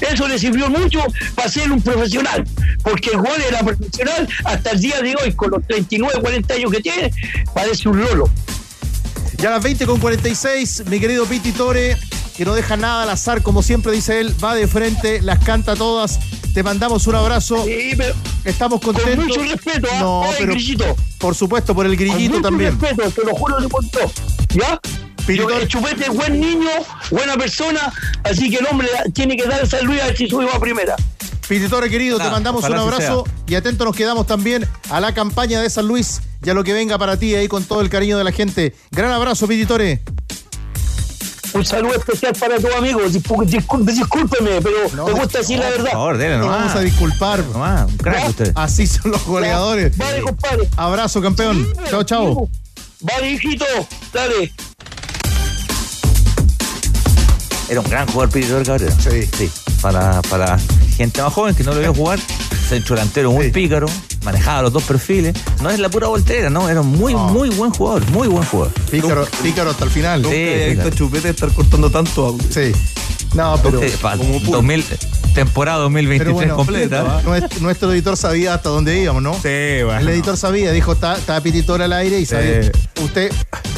eso le sirvió mucho para ser un profesional. Porque el gol era profesional hasta el día de hoy, con los 39, 40 años que tiene, parece un lolo. Ya a las 20 con 46, mi querido Piti Tore, que no deja nada al azar, como siempre dice él, va de frente, las canta todas. Te mandamos un abrazo. Estamos contentos. Con mucho respeto, ¿ah? No, Oye, pero Grillito. por supuesto, por el grillito Con mucho también. respeto, te lo juro de montó. ¿Ya? Yo, el Chupete es buen niño, buena persona, así que el hombre tiene que dar San Luis a ver si sube a primera. Pititore querido, te mandamos un abrazo y atento nos quedamos también a la campaña de San Luis y a lo que venga para ti ahí con todo el cariño de la gente. Gran abrazo, Pititore. Un saludo especial para tu amigo. Discú- discú- Discúlpeme, pero me gusta decir la verdad. Por favor, dele nomás. vamos a disculpar. Nomás, un crack usted. Así son los goleadores. Vale, compadre. Abrazo, campeón. Chao, chao. Vale, hijito, dale. Era un gran jugador Pititore Cabrera. Sí. Para, para gente más joven que no lo vio jugar, centro delantero muy pícaro, manejaba los dos perfiles. No es la pura voltereta, no, era un muy, muy buen jugador, muy buen jugador. Pícaro, pícaro hasta el final. Sí, visto Chupete estar cortando tanto audio. Sí. No, pero. Como puro. 2000, temporada 2023 Pero bueno, completa. nuestro, nuestro editor sabía hasta dónde íbamos, ¿no? Sí, bueno. El editor sabía, dijo, está, está Pititore al aire y sabía. Usted,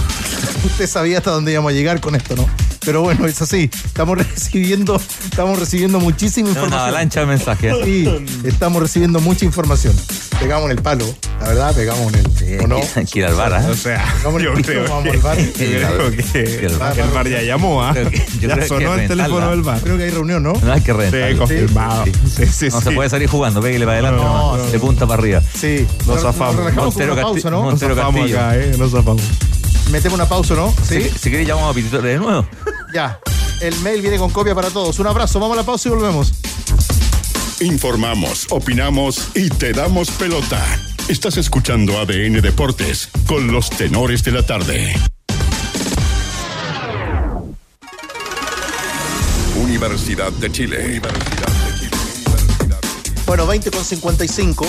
[LAUGHS] usted sabía hasta dónde íbamos a llegar con esto, ¿no? Pero bueno, es así. Estamos [LAUGHS] recibiendo, estamos recibiendo muchísima No, una información. avalancha de mensajes. Sí, estamos recibiendo mucha información. Pegamos en el palo, la verdad, pegamos en el. ¿O no? Ir al bar, ¿eh? O sea, Vamos yo al creo piso, vamos que, al bar. yo creo que el bar ya llamó, ¿ah? Creo que- yo Ya creo que sonó el teléfono del bar. Creo que hay reunión, ¿no? No hay que rentar. Sí, confirmado. Sí, sí, No sí. se puede salir jugando, pégale para adelante, No, nomás, no, de punta para arriba. Sí, Nos zafamos. Montero pausa, ¿no? Nos Montero zafamos acá, ¿eh? Nos zafamos. Metemos una pausa, ¿no? Si, Sí. si querés llamamos a Pititore de nuevo. Ya. El mail viene con copia para todos. Un abrazo, vamos a la pausa y volvemos. Informamos, opinamos y te damos pelota. Estás escuchando ADN Deportes con los tenores de la tarde. Universidad de Chile. Bueno, 20 con 55.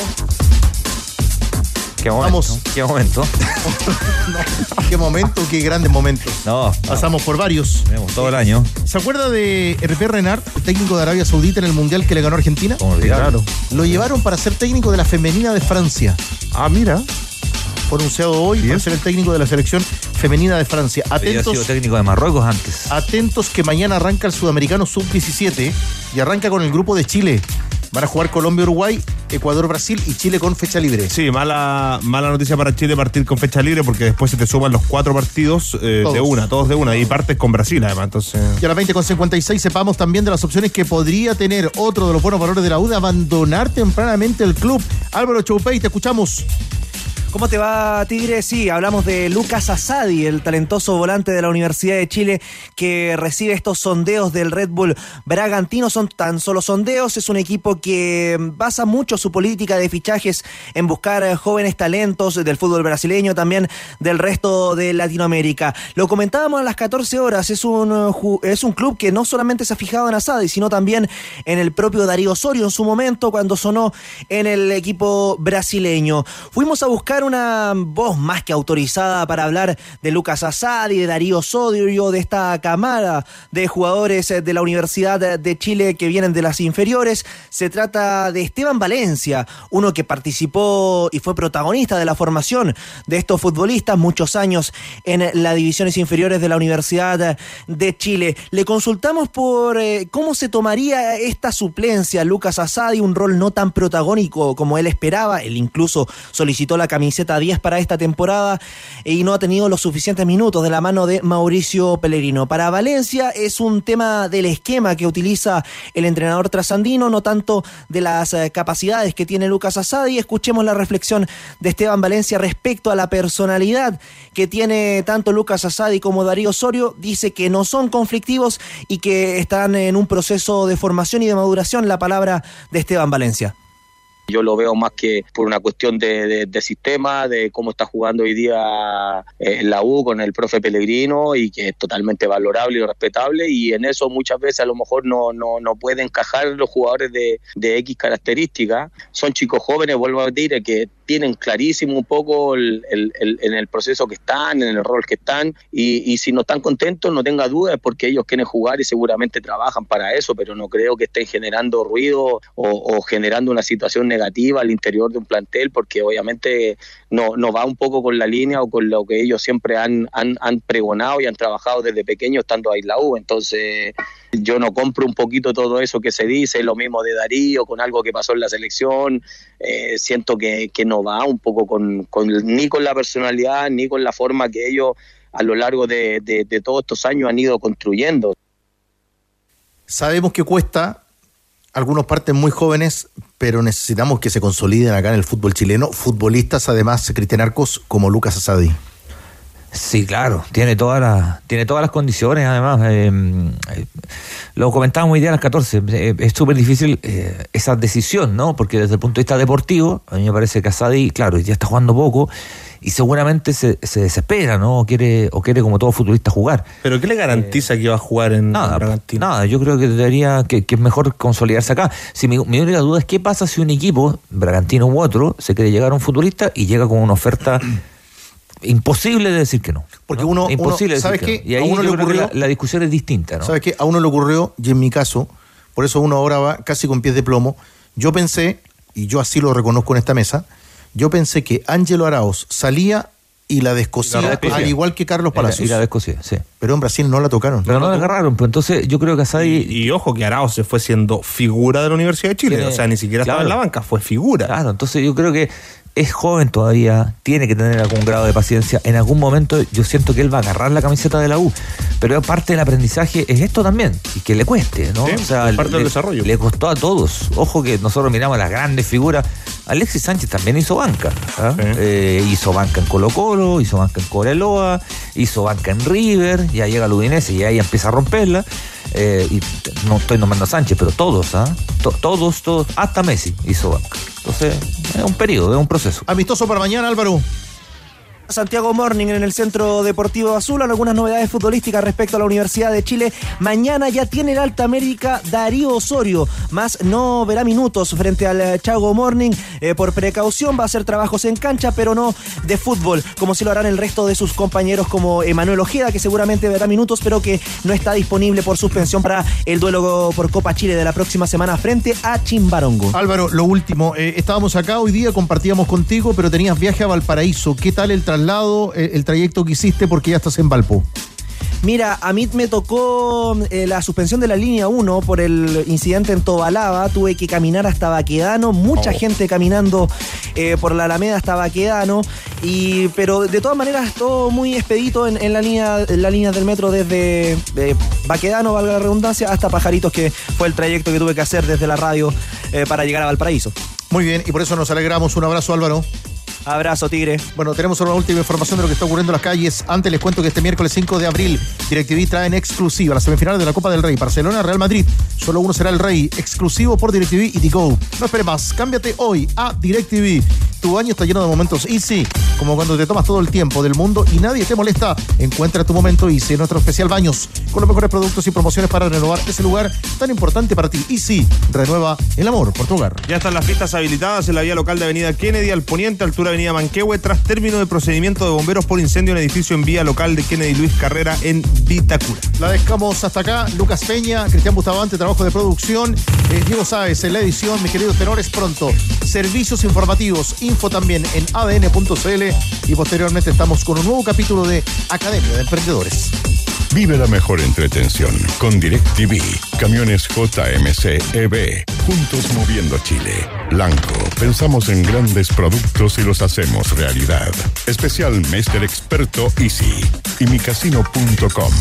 Qué momento. Vamos. Qué momento. [LAUGHS] Qué momento, qué grandes momentos. No, Pasamos por varios. tenemos todo el año. ¿Se acuerda de RP Renard, el técnico de Arabia Saudita en el Mundial que le ganó a Argentina? Como olvidarlo. Lo llevaron para ser técnico de la femenina de Francia. Ah, mira. Fue anunciado hoy para ser el técnico de la selección femenina de Francia. Había sido Atentos, técnico de Marruecos antes. atentos que mañana arranca el sudamericano sub-17 y arranca con el grupo de Chile. Van a jugar Colombia, Uruguay, Ecuador, Brasil y Chile con fecha libre. Sí, mala, mala noticia para Chile partir con fecha libre porque después se te suman los cuatro partidos eh, de una, todos de una. Y partes con Brasil, además. Entonces. Y a las 20.56 sepamos también de las opciones que podría tener otro de los buenos valores de la U de abandonar tempranamente el club. Álvaro Choupey, te escuchamos. ¿Cómo te va, Tigre? Sí, hablamos de Lucas Asadi, el talentoso volante de la Universidad de Chile que recibe estos sondeos del Red Bull Bragantino. Son tan solo sondeos, es un equipo que basa mucho su política de fichajes en buscar eh, jóvenes talentos del fútbol brasileño, también del resto de Latinoamérica. Lo comentábamos a las 14 horas, es un, eh, es un club que no solamente se ha fijado en Asadi, sino también en el propio Darío Osorio en su momento cuando sonó en el equipo brasileño. Fuimos a buscar una voz más que autorizada para hablar de Lucas Asadi, de Darío Osorio, de esta camada de jugadores eh, de la Universidad de Chile que vienen de las inferiores. Se trata de Esteban Valencia, uno que participó y fue protagonista de la formación de estos futbolistas muchos años en las divisiones inferiores de la Universidad de Chile. Le consultamos por eh, cómo se tomaría esta suplencia Lucas Asadi, un rol no tan protagónico como él esperaba. Él incluso solicitó la camiseta 10 para esta temporada y no ha tenido los suficientes minutos de la mano de Mauricio Pellegrino. Para Valencia es un tema del esquema que utiliza el entrenador trasandino, no tanto de las eh, capacidades que tiene Lucas Asadi. Escuchemos la reflexión de Esteban Valencia respecto a la personalidad que tiene tanto Lucas Asadi como Darío Osorio. Dice que no son conflictivos y que están en un proceso de formación y de maduración. La palabra de Esteban Valencia. Yo lo veo más que por una cuestión de, sistema, de cómo está jugando hoy día eh, la U con el profe Pellegrino y que es totalmente valorable y respetable y en eso muchas veces a lo mejor no, no, no pueden encajar los jugadores de, de X características. Son chicos jóvenes, vuelvo a decir, que tienen clarísimo un poco el, el- el- en el proceso que están, en el rol que están y, y si no están contentos no tenga dudas porque ellos quieren jugar y seguramente trabajan para eso, pero no creo que estén generando ruido o, o generando una situación negativa al interior de un plantel porque obviamente no, no va un poco con la línea o con lo que ellos siempre han, han, han pregonado y han trabajado desde pequeños estando ahí en la U. Entonces yo no compro un poquito todo eso que se dice, lo mismo de Darío, con algo que pasó en la selección, eh, siento que, que no va un poco con, con- ni con la personalidad ni con la forma que ellos a lo largo de, de- de todos estos años han ido construyendo. Sabemos que cuesta, algunos parten muy jóvenes, pero necesitamos que se consoliden acá en el fútbol chileno. Futbolistas, además, Cristian Arcos, como Lucas Asadi. Sí, claro, tiene todas las, tiene todas las condiciones, además. eh, eh, lo comentábamos hoy día a las 14. eh, es súper difícil eh, esa decisión, ¿no? Porque desde el punto de vista deportivo, a mí me parece que Asadi, claro, ya está jugando poco y seguramente se, se desespera, ¿no? O quiere, o quiere, como todo futbolista, jugar. ¿Pero qué le garantiza que va a jugar en Nada, Bragantino? nada, yo creo que debería, que, que es mejor consolidarse acá. Si mi, mi única duda es qué pasa si un equipo, Bragantino u otro, se quiere llegar a un futbolista y llega con una oferta [CLEARS THROAT] imposible de decir que no. Porque ¿no? uno- imposible uno- de ¿sabes decir que qué? no. Y A ahí uno yo le creo que ocurrió- la, la discusión es distinta, ¿no? ¿Sabes qué? A uno le ocurrió, y en mi caso, por eso uno ahora va casi con pies de plomo. Yo pensé, y yo así lo reconozco en esta mesa, yo pensé que Ángelo Arauz salía y la de Escocia, La de Escocia. al igual que Carlos Palacios. Y la de Escocia, sí. Pero en Brasil no la tocaron. Pero no la agarraron, pues entonces yo creo que Asadi. Y, y ojo que Arao se fue siendo figura de la Universidad de Chile. Tiene- o sea, ni siquiera estaba en la banca, fue figura. Claro, entonces yo creo que es joven todavía, tiene que tener algún grado de paciencia. En algún momento yo siento que él va a agarrar la camiseta de la U, pero parte del aprendizaje es esto también, y que le cueste, ¿no? Sí, o sea, es parte le, del desarrollo. le costó a todos. Ojo que nosotros miramos las grandes figuras. Alexis Sánchez también hizo banca. ¿ah? Eh, hizo banca en Colo Colo, hizo banca en Coreloa, hizo banca en River, ya llega al Udinese y ahí empieza a romperla. Eh, y no estoy nombrando a Sánchez, pero todos, ¿ah? To- todos, todos, hasta Messi hizo. Entonces, es un periodo, es un proceso. Amistoso para mañana, Álvaro. Santiago Morning en el Centro Deportivo Azul. Algunas novedades futbolísticas respecto a la Universidad de Chile. Mañana ya tiene el Alta América Darío Osorio, más no verá minutos frente al eh, Chago Morning. Eh, por precaución va a hacer trabajos en cancha, pero no de fútbol, como si lo harán el resto de sus compañeros como Emanuel Ojeda, que seguramente verá minutos, pero que no está disponible por suspensión para el duelo por Copa Chile de la próxima semana frente a Chimbarongo. Álvaro, lo último, eh, estábamos acá hoy día, compartíamos contigo, pero tenías viaje a Valparaíso. ¿Qué tal el traslado, eh, el trayecto que hiciste porque ya estás en Valpo? Mira, a mí me tocó eh, la suspensión de la línea 1 por el incidente en Tobalaba. Tuve que caminar hasta Baquedano, mucha gente caminando eh, por la Alameda hasta Baquedano. Y, pero de todas maneras, todo muy expedito en, en la, línea, en la línea del metro desde eh, Baquedano, valga la redundancia, hasta Pajaritos, que fue el trayecto que tuve que hacer desde la radio eh, para llegar a Valparaíso. Muy bien, y por eso nos alegramos. Un abrazo, Álvaro. Abrazo, Tigre. Bueno, tenemos una última información de lo que está ocurriendo en las calles. Antes les cuento que este miércoles 5 de abril, DirecTV trae en exclusiva las semifinales de la Copa del Rey. Barcelona, Real Madrid. Solo uno será el Rey. Exclusivo por DirecTV y Digo. No espere más. Cámbiate hoy a DirecTV. Tu año está lleno de momentos Easy, como cuando te tomas todo el tiempo del mundo y nadie te molesta. Encuentra tu momento Easy en nuestro especial Baños, con los mejores productos y promociones para renovar ese lugar tan importante para ti. Easy, renueva el amor por tu hogar. Ya están las pistas habilitadas en la vía local de Avenida Kennedy al poniente, altura Avenida Manquehue, tras término de procedimiento de bomberos por incendio en edificio en vía local de Kennedy Luis Carrera en Vitacura. La dejamos hasta acá. Lucas Peña, Cristian Bustamante, trabajo de producción. eh, Diego Sáez en la edición. Mis queridos tenores, pronto. Servicios informativos, info también en adn.cl. Y posteriormente estamos con un nuevo capítulo de Academia de Emprendedores. Vive la mejor entretención con DirecTV. Camiones JMC EV. Juntos moviendo Chile. Blanco. Pensamos en grandes productos y los hacemos realidad. Especial Mester Experto Easy. Y micasino.com.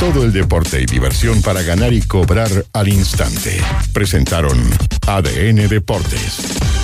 Todo el deporte y diversión para ganar y cobrar al instante. Presentaron ADN Deportes.